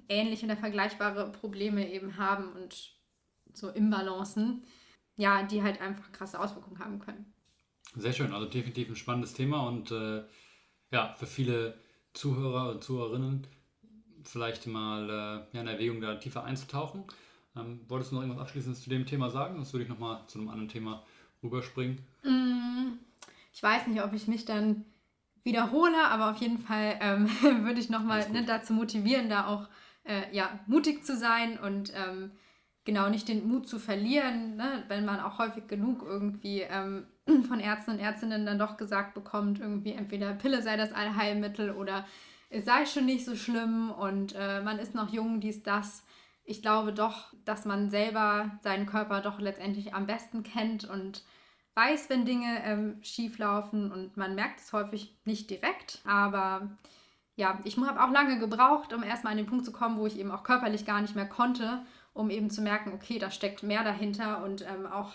ähnliche oder vergleichbare Probleme eben haben und so Imbalancen, ja, die halt einfach krasse Auswirkungen haben können. Sehr schön, also definitiv ein spannendes Thema und äh, ja, für viele Zuhörer und Zuhörerinnen vielleicht mal äh, ja, in Erwägung, da tiefer einzutauchen. Ähm, wolltest du noch irgendwas Abschließendes zu dem Thema sagen? Sonst würde ich nochmal zu einem anderen Thema rüberspringen. Mm, ich weiß nicht, ob ich mich dann wiederhole, aber auf jeden Fall ähm, würde ich nochmal ne, dazu motivieren, da auch äh, ja, mutig zu sein und ähm, genau nicht den Mut zu verlieren, ne, wenn man auch häufig genug irgendwie ähm, von Ärzten und Ärztinnen dann doch gesagt bekommt, irgendwie entweder Pille sei das Allheilmittel oder es sei schon nicht so schlimm und äh, man ist noch jung, dies, das. Ich glaube doch, dass man selber seinen Körper doch letztendlich am besten kennt und weiß, wenn Dinge ähm, schief laufen und man merkt es häufig nicht direkt. Aber ja, ich habe auch lange gebraucht, um erstmal an den Punkt zu kommen, wo ich eben auch körperlich gar nicht mehr konnte, um eben zu merken, okay, da steckt mehr dahinter und ähm, auch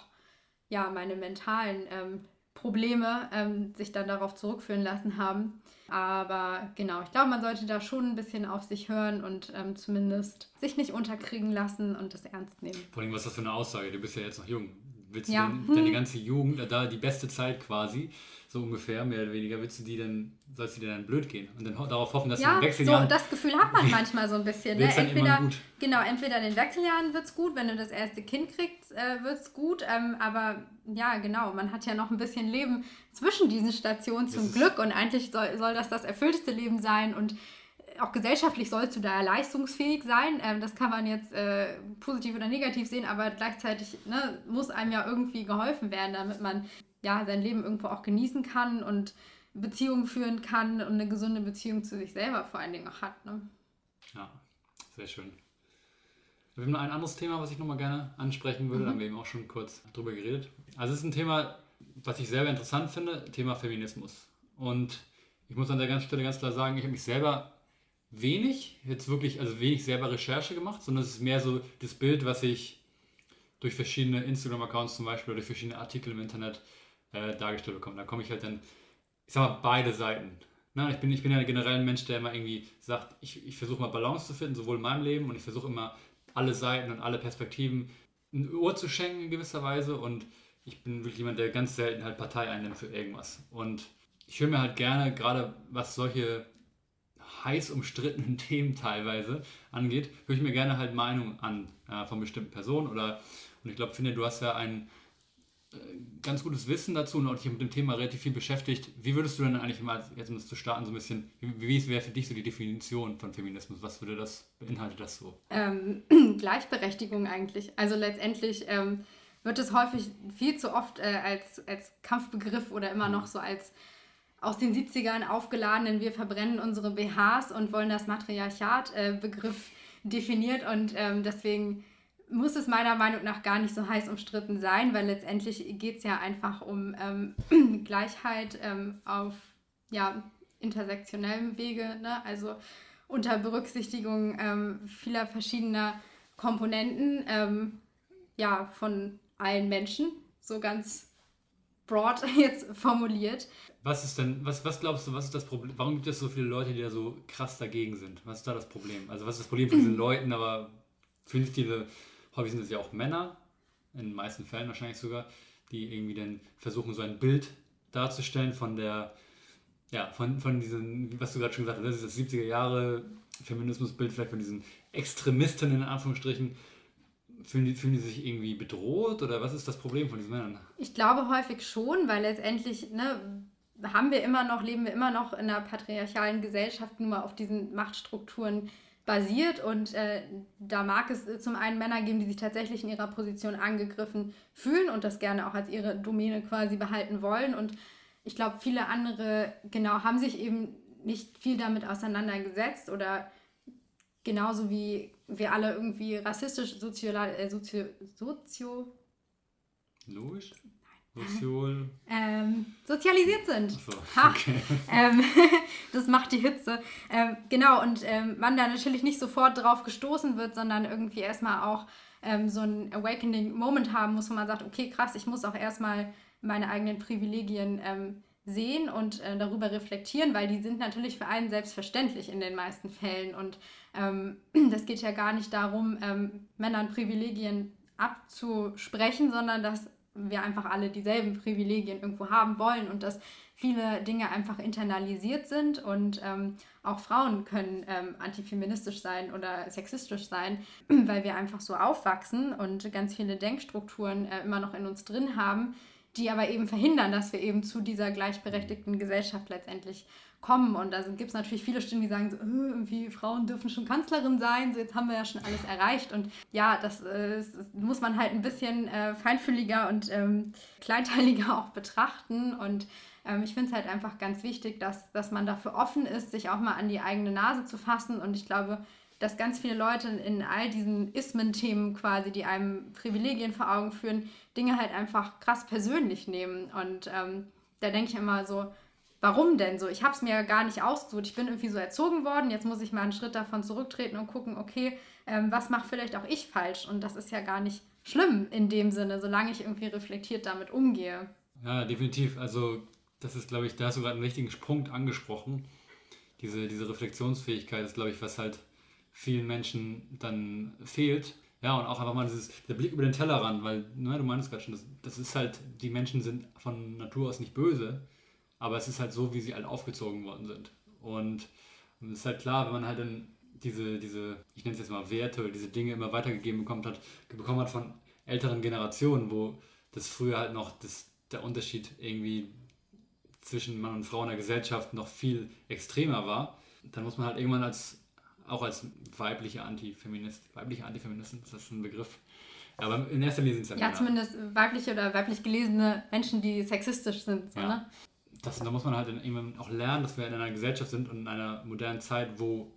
ja, meine mentalen ähm, Probleme ähm, sich dann darauf zurückführen lassen haben. Aber genau, ich glaube, man sollte da schon ein bisschen auf sich hören und ähm, zumindest sich nicht unterkriegen lassen und das ernst nehmen. Vor allem, was ist das für eine Aussage? Du bist ja jetzt noch jung. Willst du ja. denn, deine ganze Jugend, da die beste Zeit quasi, so ungefähr, mehr oder weniger, willst du die dann, sollst du dir dann blöd gehen und dann darauf hoffen, dass ja, du in den Wechseljahren... Ja, so das Gefühl hat man manchmal so ein bisschen. Ne? Entweder, genau, entweder in den Wechseljahren wird es gut, wenn du das erste Kind kriegst, äh, wird es gut, ähm, aber ja, genau, man hat ja noch ein bisschen Leben zwischen diesen Stationen zum Glück und eigentlich soll, soll das das erfüllteste Leben sein und auch gesellschaftlich sollst du da leistungsfähig sein. Ähm, das kann man jetzt äh, positiv oder negativ sehen, aber gleichzeitig ne, muss einem ja irgendwie geholfen werden, damit man ja sein Leben irgendwo auch genießen kann und Beziehungen führen kann und eine gesunde Beziehung zu sich selber vor allen Dingen auch hat. Ne? Ja, sehr schön. Wir haben noch ein anderes Thema, was ich nochmal gerne ansprechen würde. Mhm. Da haben wir eben auch schon kurz drüber geredet. Also es ist ein Thema, was ich selber interessant finde, Thema Feminismus. Und ich muss an der ganzen Stelle ganz klar sagen, ich habe mich selber wenig, jetzt wirklich, also wenig selber Recherche gemacht, sondern es ist mehr so das Bild, was ich durch verschiedene Instagram-Accounts zum Beispiel oder durch verschiedene Artikel im Internet äh, dargestellt bekomme. Da komme ich halt dann, ich sag mal, beide Seiten. Na, ich, bin, ich bin ja generell ein Mensch, der immer irgendwie sagt, ich, ich versuche mal Balance zu finden, sowohl in meinem Leben und ich versuche immer alle Seiten und alle Perspektiven ein Ohr zu schenken in gewisser Weise und ich bin wirklich jemand, der ganz selten halt Partei einnimmt für irgendwas. Und ich höre mir halt gerne, gerade was solche heiß umstrittenen Themen teilweise angeht, höre ich mir gerne halt Meinungen an äh, von bestimmten Personen oder und ich glaube, finde, du hast ja ein äh, ganz gutes Wissen dazu und dich mit dem Thema relativ viel beschäftigt. Wie würdest du denn eigentlich mal, jetzt um das zu starten, so ein bisschen, wie, wie wäre für dich so die Definition von Feminismus? Was würde das, beinhaltet das so? Ähm, Gleichberechtigung eigentlich. Also letztendlich ähm, wird es häufig viel zu oft äh, als, als Kampfbegriff oder immer mhm. noch so als aus den 70ern aufgeladenen Wir verbrennen unsere BHs und wollen das Matriarchat-Begriff äh, definiert und ähm, deswegen muss es meiner Meinung nach gar nicht so heiß umstritten sein, weil letztendlich geht es ja einfach um ähm, Gleichheit ähm, auf, ja, intersektionellem Wege, ne? also unter Berücksichtigung ähm, vieler verschiedener Komponenten ähm, ja, von allen Menschen, so ganz broad jetzt formuliert. Was ist denn, was, was glaubst du, was ist das Problem? Warum gibt es so viele Leute, die da so krass dagegen sind? Was ist da das Problem? Also was ist das Problem von diesen Leuten, aber fünf häufig sind es ja auch Männer, in den meisten Fällen wahrscheinlich sogar, die irgendwie dann versuchen, so ein Bild darzustellen von der, ja, von, von diesen, was du gerade schon gesagt hast, das ist das 70er Jahre Feminismusbild, vielleicht von diesen Extremisten in Anführungsstrichen. Fühlen die, fühlen die sich irgendwie bedroht oder was ist das Problem von diesen Männern? Ich glaube häufig schon, weil letztendlich ne, haben wir immer noch, leben wir immer noch in einer patriarchalen Gesellschaft, nur mal auf diesen Machtstrukturen basiert. Und äh, da mag es zum einen Männer geben, die sich tatsächlich in ihrer Position angegriffen fühlen und das gerne auch als ihre Domäne quasi behalten wollen. Und ich glaube, viele andere, genau, haben sich eben nicht viel damit auseinandergesetzt oder genauso wie wir alle irgendwie rassistisch, sozio, äh, sozio, sozio Logisch? Sozial. Ähm, sozialisiert sind. So, okay. ähm, das macht die Hitze. Ähm, genau, und ähm, man da natürlich nicht sofort drauf gestoßen wird, sondern irgendwie erstmal auch ähm, so ein Awakening Moment haben muss, wo man sagt, okay, krass, ich muss auch erstmal meine eigenen Privilegien ähm, sehen und äh, darüber reflektieren, weil die sind natürlich für einen selbstverständlich in den meisten Fällen. Und ähm, das geht ja gar nicht darum, ähm, Männern Privilegien abzusprechen, sondern dass wir einfach alle dieselben Privilegien irgendwo haben wollen und dass viele Dinge einfach internalisiert sind und ähm, auch Frauen können ähm, antifeministisch sein oder sexistisch sein, weil wir einfach so aufwachsen und ganz viele Denkstrukturen äh, immer noch in uns drin haben, die aber eben verhindern, dass wir eben zu dieser gleichberechtigten Gesellschaft letztendlich kommen. Und da gibt es natürlich viele Stimmen, die sagen, so, äh, irgendwie Frauen dürfen schon Kanzlerin sein, so jetzt haben wir ja schon alles erreicht. Und ja, das, äh, das muss man halt ein bisschen äh, feinfühliger und ähm, kleinteiliger auch betrachten. Und ähm, ich finde es halt einfach ganz wichtig, dass, dass man dafür offen ist, sich auch mal an die eigene Nase zu fassen. Und ich glaube, dass ganz viele Leute in all diesen Ismen-Themen quasi, die einem Privilegien vor Augen führen, Dinge halt einfach krass persönlich nehmen. Und ähm, da denke ich immer so, warum denn so? Ich habe es mir gar nicht ausgesucht. Ich bin irgendwie so erzogen worden. Jetzt muss ich mal einen Schritt davon zurücktreten und gucken, okay, ähm, was macht vielleicht auch ich falsch? Und das ist ja gar nicht schlimm in dem Sinne, solange ich irgendwie reflektiert damit umgehe. Ja, definitiv. Also das ist, glaube ich, da hast du gerade einen wichtigen Punkt angesprochen. Diese, diese Reflexionsfähigkeit ist, glaube ich, was halt vielen Menschen dann fehlt. Ja, und auch einfach mal dieses, der Blick über den Tellerrand, weil, ne, du meinst gerade schon, das, das ist halt, die Menschen sind von Natur aus nicht böse, aber es ist halt so, wie sie halt aufgezogen worden sind. Und es ist halt klar, wenn man halt dann diese, diese, ich nenne es jetzt mal Werte diese Dinge immer weitergegeben bekommen hat, bekommen hat von älteren Generationen, wo das früher halt noch das, der Unterschied irgendwie zwischen Mann und Frau in der Gesellschaft noch viel extremer war, dann muss man halt irgendwann als auch als weibliche Antifeminist, weibliche Antifeministin, ist das ein Begriff? Aber in erster Linie sind es ja Ja, Männer. zumindest weibliche oder weiblich gelesene Menschen, die sexistisch sind. So, ja. ne? Das, da muss man halt irgendwann auch lernen, dass wir in einer Gesellschaft sind und in einer modernen Zeit, wo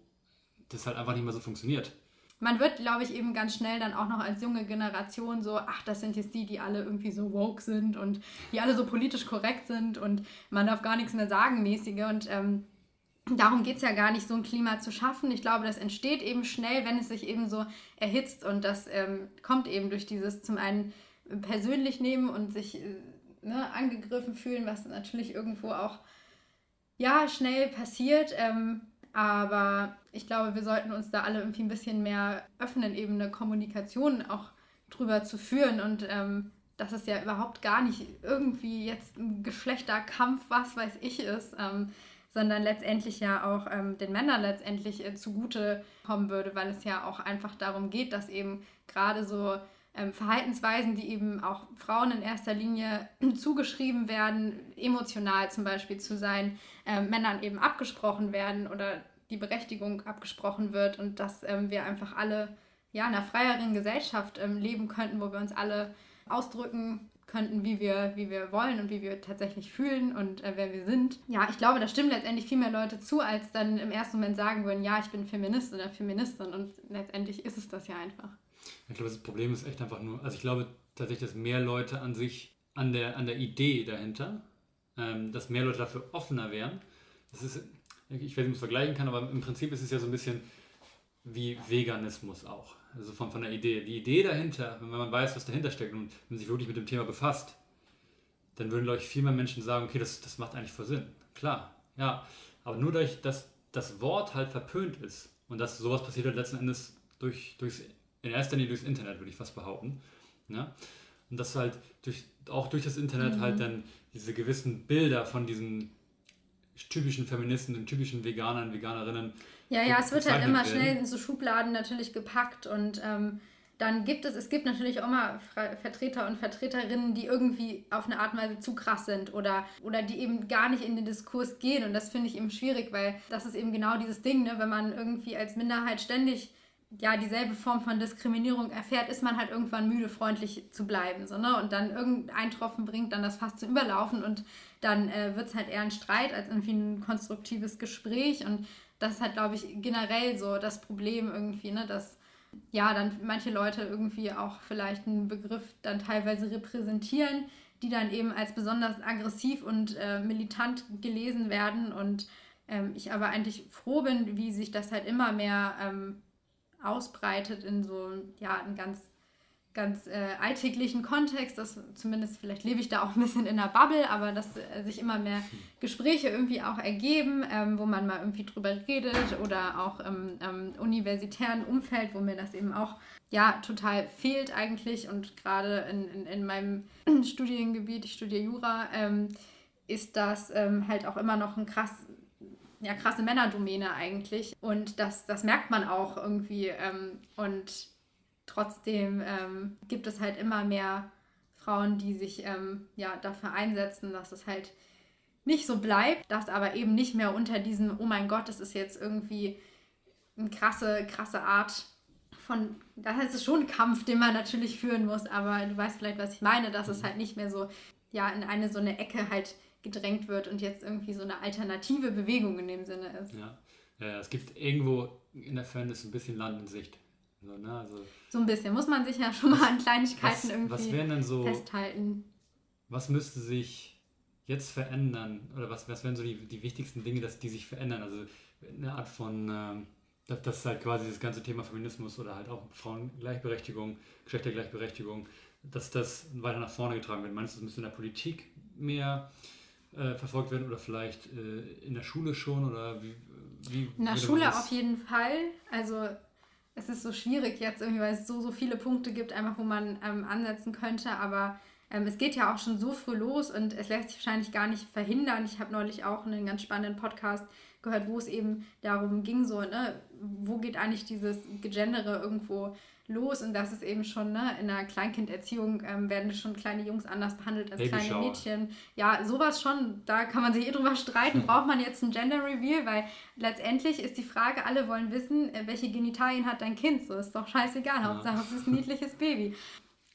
das halt einfach nicht mehr so funktioniert. Man wird, glaube ich, eben ganz schnell dann auch noch als junge Generation so, ach, das sind jetzt die, die alle irgendwie so woke sind und die alle so politisch korrekt sind und man darf gar nichts mehr sagen, mäßige. Und ähm, darum geht es ja gar nicht, so ein Klima zu schaffen. Ich glaube, das entsteht eben schnell, wenn es sich eben so erhitzt und das ähm, kommt eben durch dieses zum einen persönlich nehmen und sich äh, ne, angegriffen fühlen, was natürlich irgendwo auch ja schnell passiert. Ähm, aber ich glaube, wir sollten uns da alle irgendwie ein bisschen mehr öffnen, eben eine Kommunikation auch drüber zu führen und ähm, dass es ja überhaupt gar nicht irgendwie jetzt ein Geschlechterkampf, was weiß ich, ist. Ähm, sondern letztendlich ja auch ähm, den Männern letztendlich äh, zugute kommen würde, weil es ja auch einfach darum geht, dass eben gerade so ähm, Verhaltensweisen, die eben auch Frauen in erster Linie zugeschrieben werden, emotional zum Beispiel zu sein, äh, Männern eben abgesprochen werden oder die Berechtigung abgesprochen wird und dass ähm, wir einfach alle ja, in einer freieren Gesellschaft ähm, leben könnten, wo wir uns alle ausdrücken könnten, wie wir, wie wir wollen und wie wir tatsächlich fühlen und äh, wer wir sind. Ja, ich glaube, da stimmen letztendlich viel mehr Leute zu, als dann im ersten Moment sagen würden, ja, ich bin Feminist oder Feministin und letztendlich ist es das ja einfach. Ich glaube, das Problem ist echt einfach nur, also ich glaube tatsächlich, dass mehr Leute an sich, an der, an der Idee dahinter, ähm, dass mehr Leute dafür offener wären, das ist, ich weiß nicht, ob man es vergleichen kann, aber im Prinzip ist es ja so ein bisschen wie Veganismus auch. Also von, von der Idee. Die Idee dahinter, wenn man weiß, was dahinter steckt und man sich wirklich mit dem Thema befasst, dann würden, glaube ich, viel mehr Menschen sagen, okay, das, das macht eigentlich voll Sinn. Klar, ja. Aber nur dadurch, dass das Wort halt verpönt ist und dass sowas passiert halt letzten Endes durch, durchs, in erster Linie durchs Internet, würde ich fast behaupten. Ja? Und dass halt durch, auch durch das Internet halt mhm. halt dann diese gewissen Bilder von diesen typischen Feministen und typischen Veganern, Veganerinnen. Ja, ja, es wird halt immer werden. schnell in so Schubladen natürlich gepackt und ähm, dann gibt es, es gibt natürlich auch mal Vertreter und Vertreterinnen, die irgendwie auf eine Art und Weise zu krass sind oder, oder die eben gar nicht in den Diskurs gehen. Und das finde ich eben schwierig, weil das ist eben genau dieses Ding, ne? wenn man irgendwie als Minderheit ständig ja, dieselbe Form von Diskriminierung erfährt, ist man halt irgendwann müde, freundlich zu bleiben. So, ne? Und dann irgendein Tropfen bringt dann das fast zum Überlaufen und dann äh, wird es halt eher ein Streit als irgendwie ein konstruktives Gespräch. Und das ist halt, glaube ich, generell so das Problem irgendwie, ne? dass ja, dann manche Leute irgendwie auch vielleicht einen Begriff dann teilweise repräsentieren, die dann eben als besonders aggressiv und äh, militant gelesen werden. Und ähm, ich aber eigentlich froh bin, wie sich das halt immer mehr ähm, ausbreitet in so ja, einen ganz, ganz äh, alltäglichen Kontext. Das, zumindest vielleicht lebe ich da auch ein bisschen in der Bubble, aber dass äh, sich immer mehr Gespräche irgendwie auch ergeben, ähm, wo man mal irgendwie drüber redet oder auch im ähm, universitären Umfeld, wo mir das eben auch ja total fehlt eigentlich und gerade in, in, in meinem Studiengebiet, ich studiere Jura, ähm, ist das ähm, halt auch immer noch ein krass ja, krasse Männerdomäne eigentlich. Und das, das merkt man auch irgendwie. Ähm, und trotzdem ähm, gibt es halt immer mehr Frauen, die sich ähm, ja, dafür einsetzen, dass es halt nicht so bleibt, dass aber eben nicht mehr unter diesem, oh mein Gott, das ist jetzt irgendwie eine krasse, krasse Art von, das ist schon ein Kampf, den man natürlich führen muss, aber du weißt vielleicht, was ich meine, dass es halt nicht mehr so, ja, in eine so eine Ecke halt gedrängt wird und jetzt irgendwie so eine alternative Bewegung in dem Sinne ist. Ja, ja es gibt irgendwo in der Fairness ein bisschen Land in Sicht. So, ne? also, so ein bisschen. Muss man sich ja schon mal an Kleinigkeiten was, irgendwie was so, festhalten. Was müsste sich jetzt verändern? Oder was, was wären so die, die wichtigsten Dinge, dass die sich verändern? Also eine Art von, ähm, dass, dass halt quasi das ganze Thema Feminismus oder halt auch Frauengleichberechtigung, Geschlechtergleichberechtigung, dass das weiter nach vorne getragen wird. Meinst du, es müsste in der Politik mehr äh, verfolgt werden oder vielleicht äh, in der Schule schon oder wie? wie in der Schule auf jeden Fall. Also es ist so schwierig jetzt irgendwie, weil es so, so viele Punkte gibt, einfach wo man ähm, ansetzen könnte, aber ähm, es geht ja auch schon so früh los und es lässt sich wahrscheinlich gar nicht verhindern. Ich habe neulich auch einen ganz spannenden Podcast gehört, wo es eben darum ging, so, ne, wo geht eigentlich dieses Gegendere irgendwo los und das ist eben schon, ne, in der Kleinkinderziehung ähm, werden schon kleine Jungs anders behandelt als Baby kleine Shower. Mädchen. Ja, sowas schon, da kann man sich eh drüber streiten, braucht man jetzt ein Gender Reveal, weil letztendlich ist die Frage, alle wollen wissen, äh, welche Genitalien hat dein Kind, so ist doch scheißegal, ja. Hauptsache es ist ein niedliches Baby.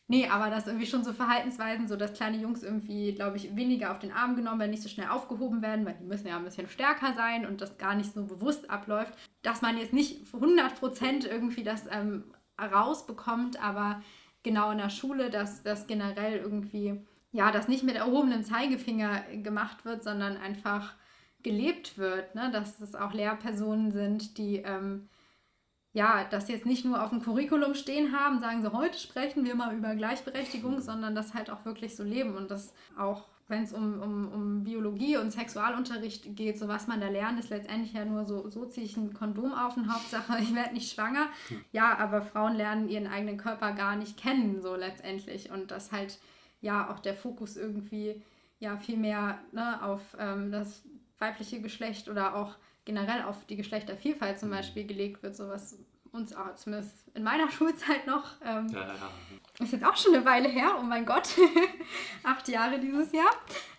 Nee, aber das irgendwie schon so Verhaltensweisen, so dass kleine Jungs irgendwie, glaube ich, weniger auf den Arm genommen werden, nicht so schnell aufgehoben werden, weil die müssen ja ein bisschen stärker sein und das gar nicht so bewusst abläuft, dass man jetzt nicht 100% irgendwie das ähm, rausbekommt, aber genau in der Schule, dass das generell irgendwie, ja, dass nicht mit erhobenem Zeigefinger gemacht wird, sondern einfach gelebt wird, ne? dass es auch Lehrpersonen sind, die ähm, ja, das jetzt nicht nur auf dem Curriculum stehen haben, sagen sie, heute sprechen wir mal über Gleichberechtigung, sondern das halt auch wirklich so leben und das auch wenn es um, um, um Biologie und Sexualunterricht geht, so was man da lernt, ist letztendlich ja nur so, so ziehe ich ein Kondom auf und Hauptsache, ich werde nicht schwanger. Hm. Ja, aber Frauen lernen ihren eigenen Körper gar nicht kennen, so letztendlich. Und das halt, ja, auch der Fokus irgendwie, ja, viel mehr ne, auf ähm, das weibliche Geschlecht oder auch generell auf die Geschlechtervielfalt zum hm. Beispiel gelegt wird, so was uns auch zumindest in meiner Schulzeit noch ähm, ja, ja, ja. Ist jetzt auch schon eine Weile her, oh mein Gott. Acht Jahre dieses Jahr.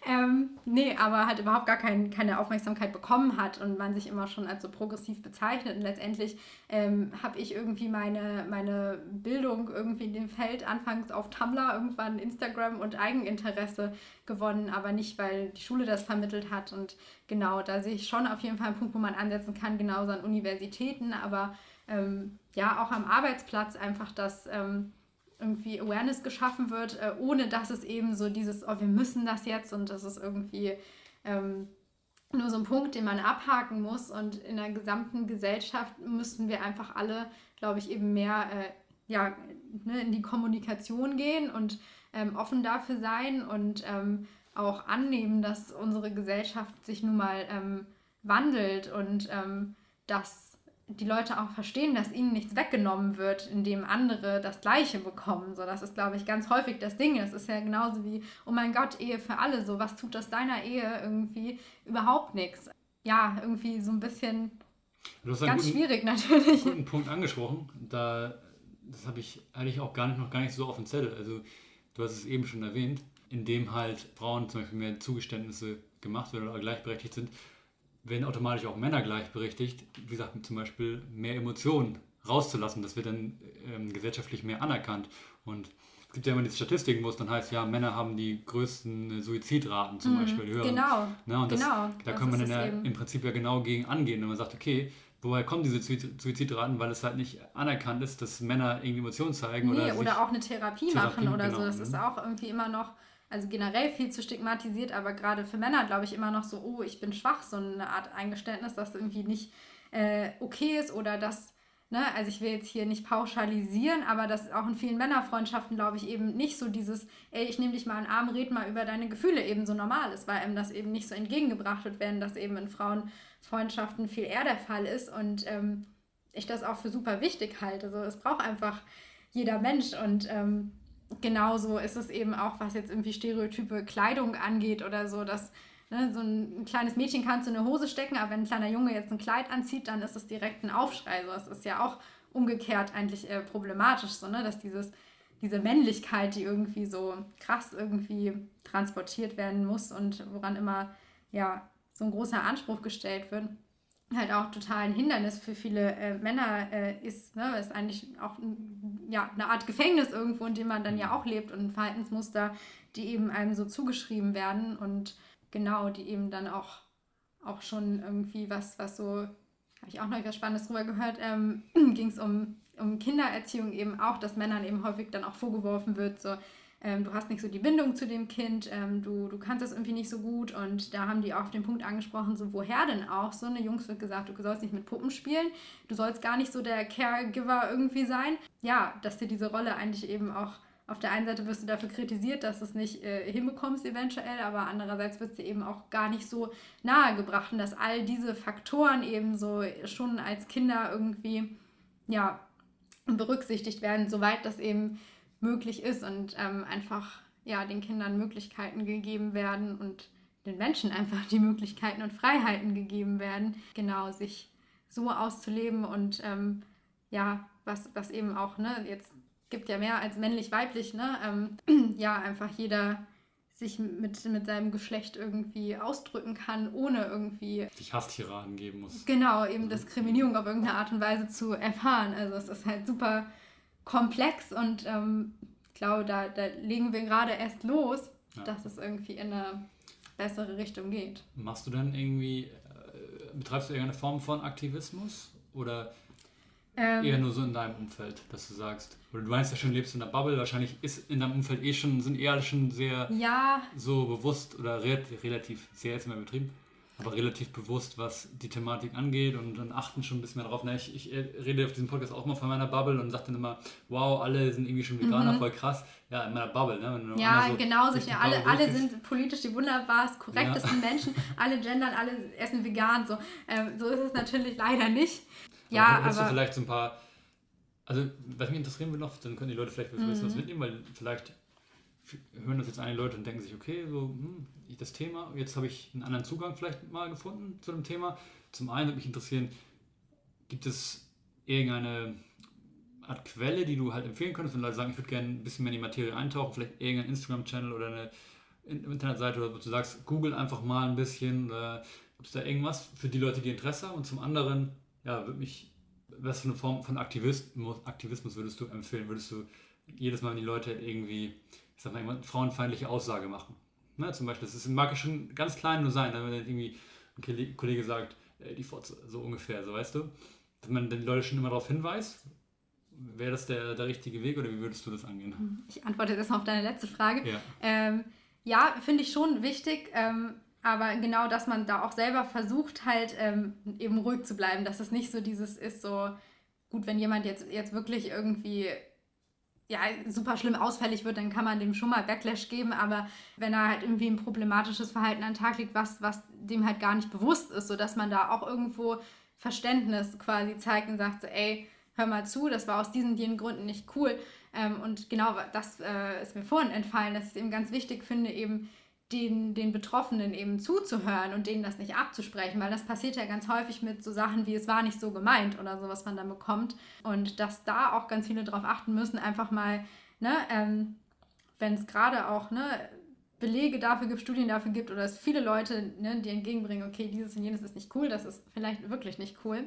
Ähm, nee, aber halt überhaupt gar kein, keine Aufmerksamkeit bekommen hat und man sich immer schon als so progressiv bezeichnet. Und letztendlich ähm, habe ich irgendwie meine, meine Bildung irgendwie in dem Feld anfangs auf Tumblr, irgendwann Instagram und Eigeninteresse gewonnen, aber nicht, weil die Schule das vermittelt hat. Und genau, da sehe ich schon auf jeden Fall einen Punkt, wo man ansetzen kann, genauso an Universitäten, aber ähm, ja, auch am Arbeitsplatz einfach, dass ähm, irgendwie Awareness geschaffen wird, äh, ohne dass es eben so dieses, oh, wir müssen das jetzt und das ist irgendwie, ähm, nur so ein Punkt, den man abhaken muss. Und in der gesamten Gesellschaft müssten wir einfach alle, glaube ich, eben mehr äh, ja, ne, in die Kommunikation gehen und ähm, offen dafür sein und ähm, auch annehmen, dass unsere Gesellschaft sich nun mal ähm, wandelt und dass die Leute auch verstehen, dass ihnen nichts weggenommen wird, indem andere das Gleiche bekommen. So, das ist, glaube ich, ganz häufig das Ding. Es ist ja genauso wie, oh mein Gott, Ehe für alle. So, was tut das deiner Ehe irgendwie überhaupt nichts? Ja, irgendwie so ein bisschen ganz guten, schwierig natürlich. Guten Punkt angesprochen. Da, das habe ich eigentlich auch gar nicht, noch gar nicht so auf dem Zettel. Also, du hast es eben schon erwähnt, indem halt Frauen zum Beispiel mehr Zugeständnisse gemacht werden oder gleichberechtigt sind werden automatisch auch Männer gleichberechtigt, wie gesagt, zum Beispiel mehr Emotionen rauszulassen. Das wird dann ähm, gesellschaftlich mehr anerkannt. Und es gibt ja immer diese Statistiken, wo es dann heißt, ja, Männer haben die größten Suizidraten zum mhm, Beispiel höher. Genau. Na, und das, genau. Da kann man dann ja im Prinzip ja genau gegen angehen, wenn man sagt, okay, woher kommen diese Suizidraten? Weil es halt nicht anerkannt ist, dass Männer irgendwie Emotionen zeigen. Nee, oder, oder auch eine Therapie, Therapie machen oder genau. so. Das ist auch irgendwie immer noch also generell viel zu stigmatisiert, aber gerade für Männer glaube ich immer noch so, oh, ich bin schwach, so eine Art Eingeständnis, das irgendwie nicht äh, okay ist oder das, ne, also ich will jetzt hier nicht pauschalisieren, aber das auch in vielen Männerfreundschaften glaube ich eben nicht so dieses, ey, ich nehme dich mal in den Arm, red mal über deine Gefühle eben so normal ist, weil einem das eben nicht so entgegengebracht wird, wenn das eben in Frauenfreundschaften viel eher der Fall ist und ähm, ich das auch für super wichtig halte. So, es braucht einfach jeder Mensch und ähm, genauso ist es eben auch, was jetzt irgendwie stereotype Kleidung angeht oder so, dass ne, so ein, ein, kleines Mädchen kann zu eine Hose stecken, aber wenn ein kleiner Junge jetzt ein Kleid anzieht, dann ist es direkt ein Aufschrei. So, das ist ja auch umgekehrt eigentlich äh, problematisch, so, ne, dass dieses, diese Männlichkeit, die irgendwie so krass irgendwie transportiert werden muss und woran immer ja so ein großer Anspruch gestellt wird, halt auch total ein Hindernis für viele äh, Männer äh, ist. Ne? Ist eigentlich auch ja, eine Art Gefängnis irgendwo, in dem man dann ja auch lebt und Verhaltensmuster, die eben einem so zugeschrieben werden und genau, die eben dann auch, auch schon irgendwie was, was so, habe ich auch noch etwas Spannendes drüber gehört, ähm, ging es um, um Kindererziehung eben auch, dass Männern eben häufig dann auch vorgeworfen wird, so, ähm, du hast nicht so die Bindung zu dem Kind, ähm, du, du kannst das irgendwie nicht so gut. Und da haben die auch den Punkt angesprochen, so woher denn auch? So eine Jungs wird gesagt, du sollst nicht mit Puppen spielen, du sollst gar nicht so der Caregiver irgendwie sein. Ja, dass dir diese Rolle eigentlich eben auch auf der einen Seite wirst du dafür kritisiert, dass du es nicht äh, hinbekommst eventuell, aber andererseits wirst du eben auch gar nicht so nahegebracht und dass all diese Faktoren eben so schon als Kinder irgendwie ja berücksichtigt werden, soweit das eben möglich ist und ähm, einfach ja, den Kindern Möglichkeiten gegeben werden und den Menschen einfach die Möglichkeiten und Freiheiten gegeben werden, genau sich so auszuleben und ähm, ja, was, was eben auch, ne, jetzt gibt ja mehr als männlich-weiblich, ne, ähm, ja, einfach jeder sich mit, mit seinem Geschlecht irgendwie ausdrücken kann, ohne irgendwie. Sich Hasstiraden geben muss. Genau, eben Diskriminierung auf irgendeine Art und Weise zu erfahren. Also es ist halt super komplex und ähm, ich glaube, da, da legen wir gerade erst los, ja. dass es irgendwie in eine bessere Richtung geht. Machst du dann irgendwie, äh, betreibst du irgendeine Form von Aktivismus oder ähm, eher nur so in deinem Umfeld, dass du sagst, oder du meinst ja schon, lebst in einer Bubble, wahrscheinlich ist in deinem Umfeld eh schon, sind eher alle schon sehr ja. so bewusst oder re relativ sehr jetzt immer betrieben aber relativ bewusst, was die Thematik angeht und dann achten schon ein bisschen mehr drauf. Na, ich, ich rede auf diesem Podcast auch mal von meiner Bubble und sage dann immer, wow, alle sind irgendwie schon Veganer, mhm. voll krass. Ja, in meiner Bubble. Ne? ja, so genau, sicher. Alle, alle sind politisch die wunderbarst korrektesten ja. Menschen. Alle gendern, alle essen vegan. So, ähm, so ist es natürlich leider nicht. Ja, aber... Hast du vielleicht so ein paar... Also, was mich interessieren will noch, dann können die Leute vielleicht mhm. was mitnehmen, weil vielleicht hören das jetzt einige Leute und denken sich, okay, so hm, das Thema, jetzt habe ich einen anderen Zugang vielleicht mal gefunden zu dem Thema. Zum einen würde mich interessieren, gibt es irgendeine Art Quelle, die du halt empfehlen könntest, wenn Leute sagen, ich würde gerne ein bisschen mehr in die Materie eintauchen, vielleicht irgendein Instagram-Channel oder eine Internetseite oder wo du sagst, google einfach mal ein bisschen oder gibt es da irgendwas für die Leute, die Interesse haben und zum anderen, ja, würde mich, was für eine Form von Aktivismus, Aktivismus würdest du empfehlen? Würdest du jedes Mal, wenn die Leute irgendwie ich sag mal, immer frauenfeindliche Aussage machen. Ne, zum Beispiel, das mag schon ganz klein nur sein, wenn dann irgendwie ein Kollege sagt, ey, die Fotze, so ungefähr, so weißt du. Dass man den Leute schon immer darauf hinweist, wäre das der, der richtige Weg oder wie würdest du das angehen? Ich antworte jetzt mal auf deine letzte Frage. Ja, ähm, ja finde ich schon wichtig. Ähm, aber genau, dass man da auch selber versucht, halt ähm, eben ruhig zu bleiben, dass es nicht so dieses ist, so gut, wenn jemand jetzt, jetzt wirklich irgendwie ja, super schlimm ausfällig wird, dann kann man dem schon mal Backlash geben, aber wenn er halt irgendwie ein problematisches Verhalten an den Tag legt, was, was dem halt gar nicht bewusst ist, sodass man da auch irgendwo Verständnis quasi zeigt und sagt so, ey, hör mal zu, das war aus diesen, diesen Gründen nicht cool. Ähm, und genau das äh, ist mir vorhin entfallen, dass ich es eben ganz wichtig finde, eben den, den Betroffenen eben zuzuhören und denen das nicht abzusprechen, weil das passiert ja ganz häufig mit so Sachen wie es war nicht so gemeint oder so, was man dann bekommt. Und dass da auch ganz viele darauf achten müssen, einfach mal, ne, ähm, wenn es gerade auch ne, Belege dafür gibt, Studien dafür gibt oder es viele Leute, ne, die entgegenbringen, okay, dieses und jenes ist nicht cool, das ist vielleicht wirklich nicht cool.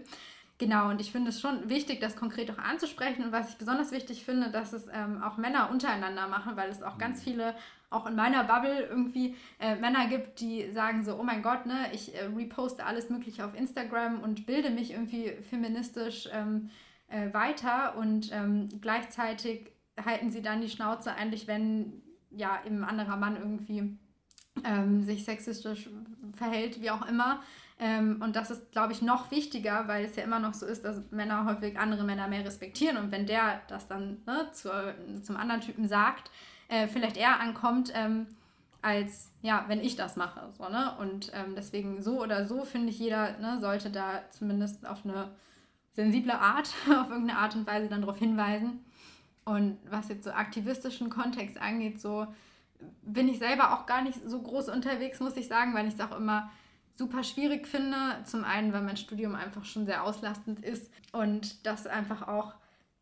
Genau, und ich finde es schon wichtig, das konkret auch anzusprechen. Und was ich besonders wichtig finde, dass es ähm, auch Männer untereinander machen, weil es auch ganz mhm. viele auch in meiner Bubble irgendwie äh, Männer gibt, die sagen so, oh mein Gott, ne, ich äh, reposte alles Mögliche auf Instagram und bilde mich irgendwie feministisch ähm, äh, weiter und ähm, gleichzeitig halten sie dann die Schnauze eigentlich, wenn ja eben ein anderer Mann irgendwie ähm, sich sexistisch verhält, wie auch immer. Ähm, und das ist, glaube ich, noch wichtiger, weil es ja immer noch so ist, dass Männer häufig andere Männer mehr respektieren. Und wenn der das dann ne, zur, zum anderen Typen sagt, äh, vielleicht eher ankommt, ähm, als ja, wenn ich das mache. So, ne? Und ähm, deswegen so oder so finde ich, jeder ne, sollte da zumindest auf eine sensible Art, auf irgendeine Art und Weise dann darauf hinweisen. Und was jetzt so aktivistischen Kontext angeht, so bin ich selber auch gar nicht so groß unterwegs, muss ich sagen, weil ich es auch immer super schwierig finde. Zum einen, weil mein Studium einfach schon sehr auslastend ist und das einfach auch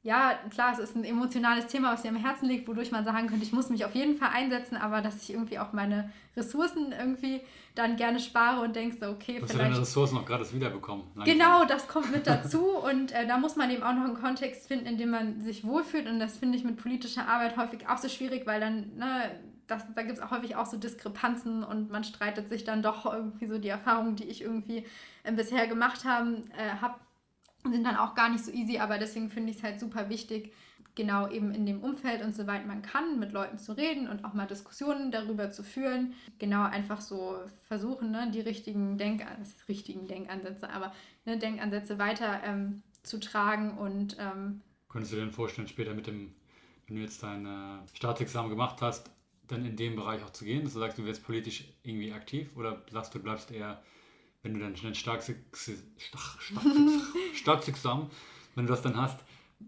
ja, klar, es ist ein emotionales Thema, was mir am Herzen liegt, wodurch man sagen könnte, ich muss mich auf jeden Fall einsetzen, aber dass ich irgendwie auch meine Ressourcen irgendwie dann gerne spare und denke so, okay, Hast vielleicht... Du deine Ressourcen noch gratis wiederbekommen. Langsam. Genau, das kommt mit dazu und äh, da muss man eben auch noch einen Kontext finden, in dem man sich wohlfühlt und das finde ich mit politischer Arbeit häufig auch so schwierig, weil dann, ne, das, da gibt es auch häufig auch so Diskrepanzen und man streitet sich dann doch irgendwie so die Erfahrungen, die ich irgendwie äh, bisher gemacht habe, äh, habe sind dann auch gar nicht so easy, aber deswegen finde ich es halt super wichtig, genau eben in dem Umfeld und soweit man kann, mit Leuten zu reden und auch mal Diskussionen darüber zu führen. Genau einfach so versuchen, ne, die richtigen, Denk richtigen Denkansätze, aber ne, Denkansätze weiter ähm, zu tragen und. Ähm, Könntest du dir denn vorstellen, später mit dem, wenn du jetzt dein äh, Staatsexamen gemacht hast, dann in dem Bereich auch zu gehen, dass du sagst, du wirst politisch irgendwie aktiv oder sagst du, bleibst eher wenn du dann ein Staatsexamen, wenn du das dann hast,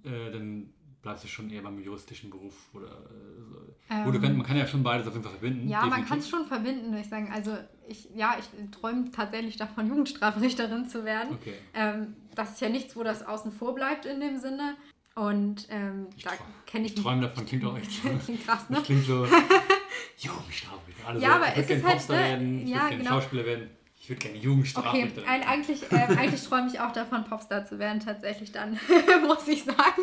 äh, dann bleibst du schon eher beim juristischen Beruf oder äh, so. Ähm, Gut, man kann ja schon beides auf jeden Fall verbinden. Ja, definitiv. man kann es schon verbinden, würde ich sagen. Also ich, ja, ich träume tatsächlich davon, Jugendstrafrichterin zu werden. Okay. Ähm, das ist ja nichts, wo das außen vor bleibt in dem Sinne. Und ähm, da kenne ich. Ich träume davon, klingt auch echt klingt krass, ne? Das klingt so. Jugendstrafrichter. Also, ja, aber ich würde gerne halt, ne? werden, ich ja, genau. Schauspieler werden. Ich würde gerne Jugendstrafrichter okay, ein, eigentlich, äh, eigentlich träume ich auch davon, Popstar zu werden, tatsächlich dann, muss ich sagen.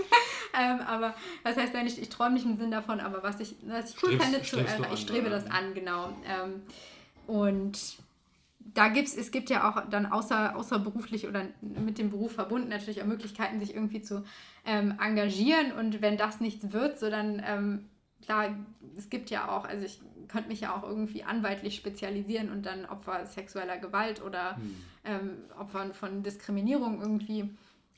Ähm, aber das heißt ja nicht, ich träume nicht im Sinn davon, aber was ich, was ich cool strebst, fände, zu, äh, ich strebe das an, genau. Ähm, und da gibt es, es gibt ja auch dann außer, außerberuflich oder mit dem Beruf verbunden natürlich auch Möglichkeiten, sich irgendwie zu ähm, engagieren. Und wenn das nichts wird, so dann, ähm, klar, es gibt ja auch, also ich könnte mich ja auch irgendwie anwaltlich spezialisieren und dann Opfer sexueller Gewalt oder hm. ähm, Opfern von Diskriminierung irgendwie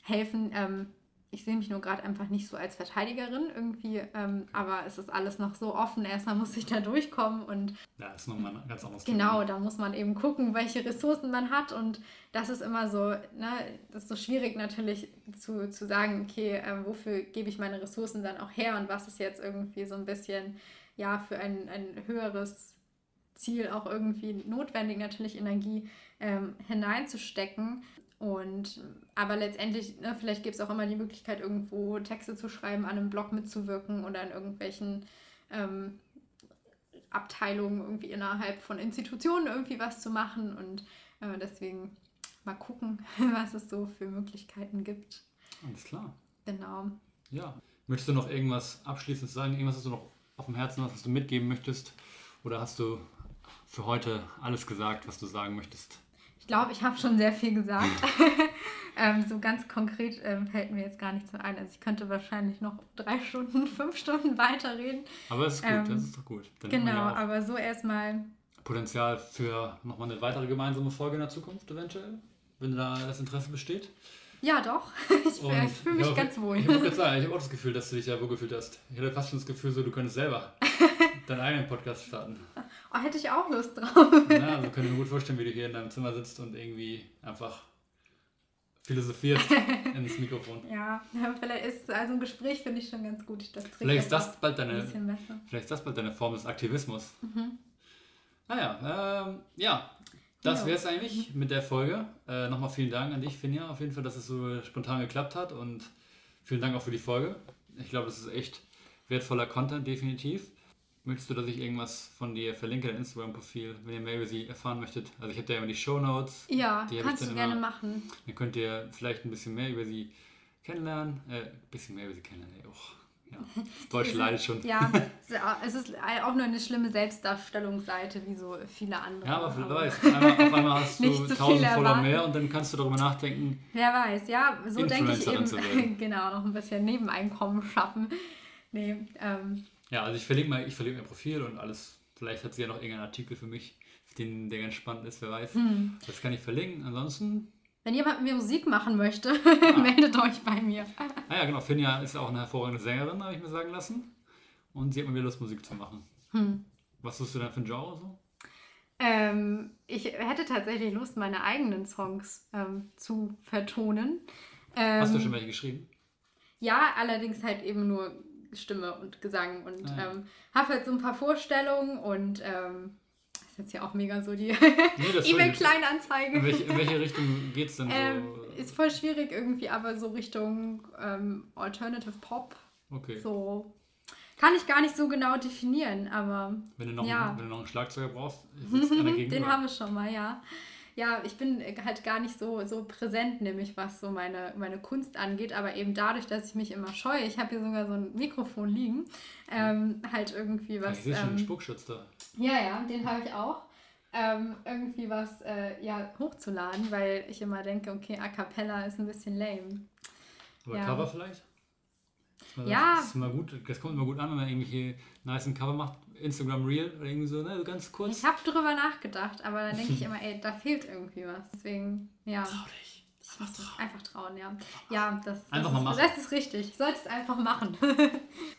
helfen. Ähm, ich sehe mich nur gerade einfach nicht so als Verteidigerin irgendwie, ähm, aber es ist alles noch so offen. Erstmal muss ich da durchkommen und. Ja, ist nochmal ein ganz anderes Genau, Thema. da muss man eben gucken, welche Ressourcen man hat und das ist immer so, ne, das ist so schwierig natürlich zu, zu sagen, okay, äh, wofür gebe ich meine Ressourcen dann auch her und was ist jetzt irgendwie so ein bisschen ja für ein, ein höheres Ziel auch irgendwie notwendig, natürlich Energie ähm, hineinzustecken. Und aber letztendlich, ne, vielleicht gibt es auch immer die Möglichkeit, irgendwo Texte zu schreiben, an einem Blog mitzuwirken oder in irgendwelchen ähm, Abteilungen irgendwie innerhalb von Institutionen irgendwie was zu machen. Und äh, deswegen mal gucken, was es so für Möglichkeiten gibt. Alles klar. Genau. Ja. Möchtest du noch irgendwas abschließend sagen? Irgendwas, was du noch auf dem Herzen hast, was du mitgeben möchtest? Oder hast du für heute alles gesagt, was du sagen möchtest? Ich glaube, ich habe schon sehr viel gesagt. ähm, so ganz konkret ähm, fällt mir jetzt gar nichts mehr ein. Also ich könnte wahrscheinlich noch drei Stunden, fünf Stunden weiterreden. Aber das ist gut, ähm, das ist doch gut. Dann genau, aber so erstmal Potenzial für nochmal eine weitere gemeinsame Folge in der Zukunft eventuell, wenn da das Interesse besteht. Ja, doch. Ich, ich fühle mich ja, ganz wohl. Ich habe ich hab auch das Gefühl, dass du dich ja wohl gefühlt hast. Ich hatte fast schon das Gefühl, so du könntest selber deinen eigenen Podcast starten. Oh, hätte ich auch Lust drauf. Ja, also kann ich mir gut vorstellen, wie du hier in deinem Zimmer sitzt und irgendwie einfach philosophierst ins Mikrofon. Ja, vielleicht ist also ein Gespräch finde ich schon ganz gut. Das trägt Vielleicht ist das bald ein deine, vielleicht ist das bald deine Form des Aktivismus. Mhm. Naja, ähm, ja, das wäre es eigentlich mit der Folge. Äh, Nochmal vielen Dank an dich, Finja, auf jeden Fall, dass es so spontan geklappt hat und vielen Dank auch für die Folge. Ich glaube, das ist echt wertvoller Content, definitiv. Möchtest du, dass ich irgendwas von dir verlinke, dein Instagram-Profil, wenn ihr mehr über sie erfahren möchtet? Also ich habe da immer die Shownotes, Ja, Die hab ich kannst dann du gerne immer- machen. dann könnt ihr vielleicht ein bisschen mehr über sie kennenlernen. Äh, ein bisschen mehr über sie kennenlernen, ey, och, ja. Deutsch leidet schon. Ja, es ist auch- nur eine schlimme Selbstdarstellungsseite, wie so viele andere. Ja, aber wer weiß, einmal, auf einmal hast du 1000 Follower mehr und dann kannst du darüber nachdenken, Wer weiß, ja, so denke ich eben, genau, noch ein bisschen Nebeneinkommen schaffen. Nee, ähm, Ja, also ich verlinke mal, ich verlinke mein Profil und alles. Vielleicht hat sie ja noch irgendeinen Artikel für mich, den, der ganz spannend ist, wer weiß. Hm. Das kann ich verlinken. Ansonsten, wenn jemand mit mir Musik machen möchte, Ah. meldet euch bei mir. ah ja genau, Finja ist auch eine hervorragende Sängerin, habe ich mir sagen lassen. Und sie hat mir wieder Lust, Musik zu machen. Hm. Was suchst du denn für ein Genre so? Ähm, ich hätte tatsächlich Lust, meine eigenen Songs ähm, zu vertonen. Ähm, Hast du schon welche geschrieben? Ja, allerdings halt eben nur Stimme und Gesang und Ah, ja. ähm, habe halt so ein paar Vorstellungen und ähm, das ist jetzt ja auch mega so die Nee, E-Mail-Kleinanzeige. in, welche, in welche Richtung geht es denn Ähm, so? ist voll schwierig irgendwie, aber so Richtung ähm, Alternative Pop. Okay. So kann ich gar nicht so genau definieren, aber Wenn, du noch, Ja. einen, wenn du noch einen Schlagzeuger brauchst, einer gegenüber. den haben wir schon mal, ja. Ja, ich bin halt gar nicht so, so präsent, nämlich was so meine, meine Kunst angeht, aber eben dadurch, dass ich mich immer scheue, ich habe hier sogar so ein Mikrofon liegen, ähm, halt irgendwie Ja, was. sehe schon einen ähm, Spuckschutz da. Ja, ja, den habe ich auch. Ähm, irgendwie was äh, ja, hochzuladen, weil ich immer denke, okay, A Cappella ist ein bisschen lame. Oder ja. Cover vielleicht? Ist Ja. Das, ist immer gut, das kommt immer gut an, wenn man irgendwelche nice Cover macht. Instagram Reel oder irgendwie so, ne, so ganz kurz. Ich habe drüber nachgedacht, aber dann denke ich immer, ey, da fehlt irgendwie was. Deswegen, ja. Trau dich. Ich muss das einfach trauen, ja. Ja, das, das, Einfach mal ist, machen. das ist richtig. Ich sollte es einfach machen.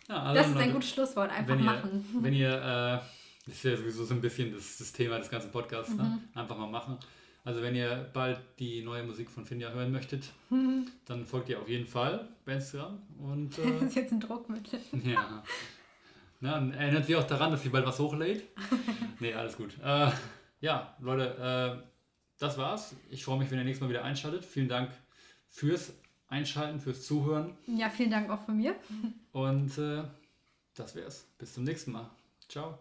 Ja, also Das ist ein gutes Schlusswort. Einfach wenn ihr, machen. Wenn ihr, äh, das ist ja sowieso so ein bisschen das, das Thema des ganzen Podcasts, ne? Mhm. einfach mal machen. Also wenn ihr bald die neue Musik von Finja hören möchtet, dann folgt ihr auf jeden Fall bei Instagram und Das äh, ist jetzt ein Druckmittel. ja. Und erinnert sie auch daran, dass sie bald was hochlädt. nee, alles gut. Äh, ja, Leute, äh, das war's. Ich freue mich, wenn ihr nächstes Mal wieder einschaltet. Vielen Dank fürs Einschalten, fürs Zuhören. Ja, vielen Dank auch von mir. Und äh, das wär's. Bis zum nächsten Mal. Ciao.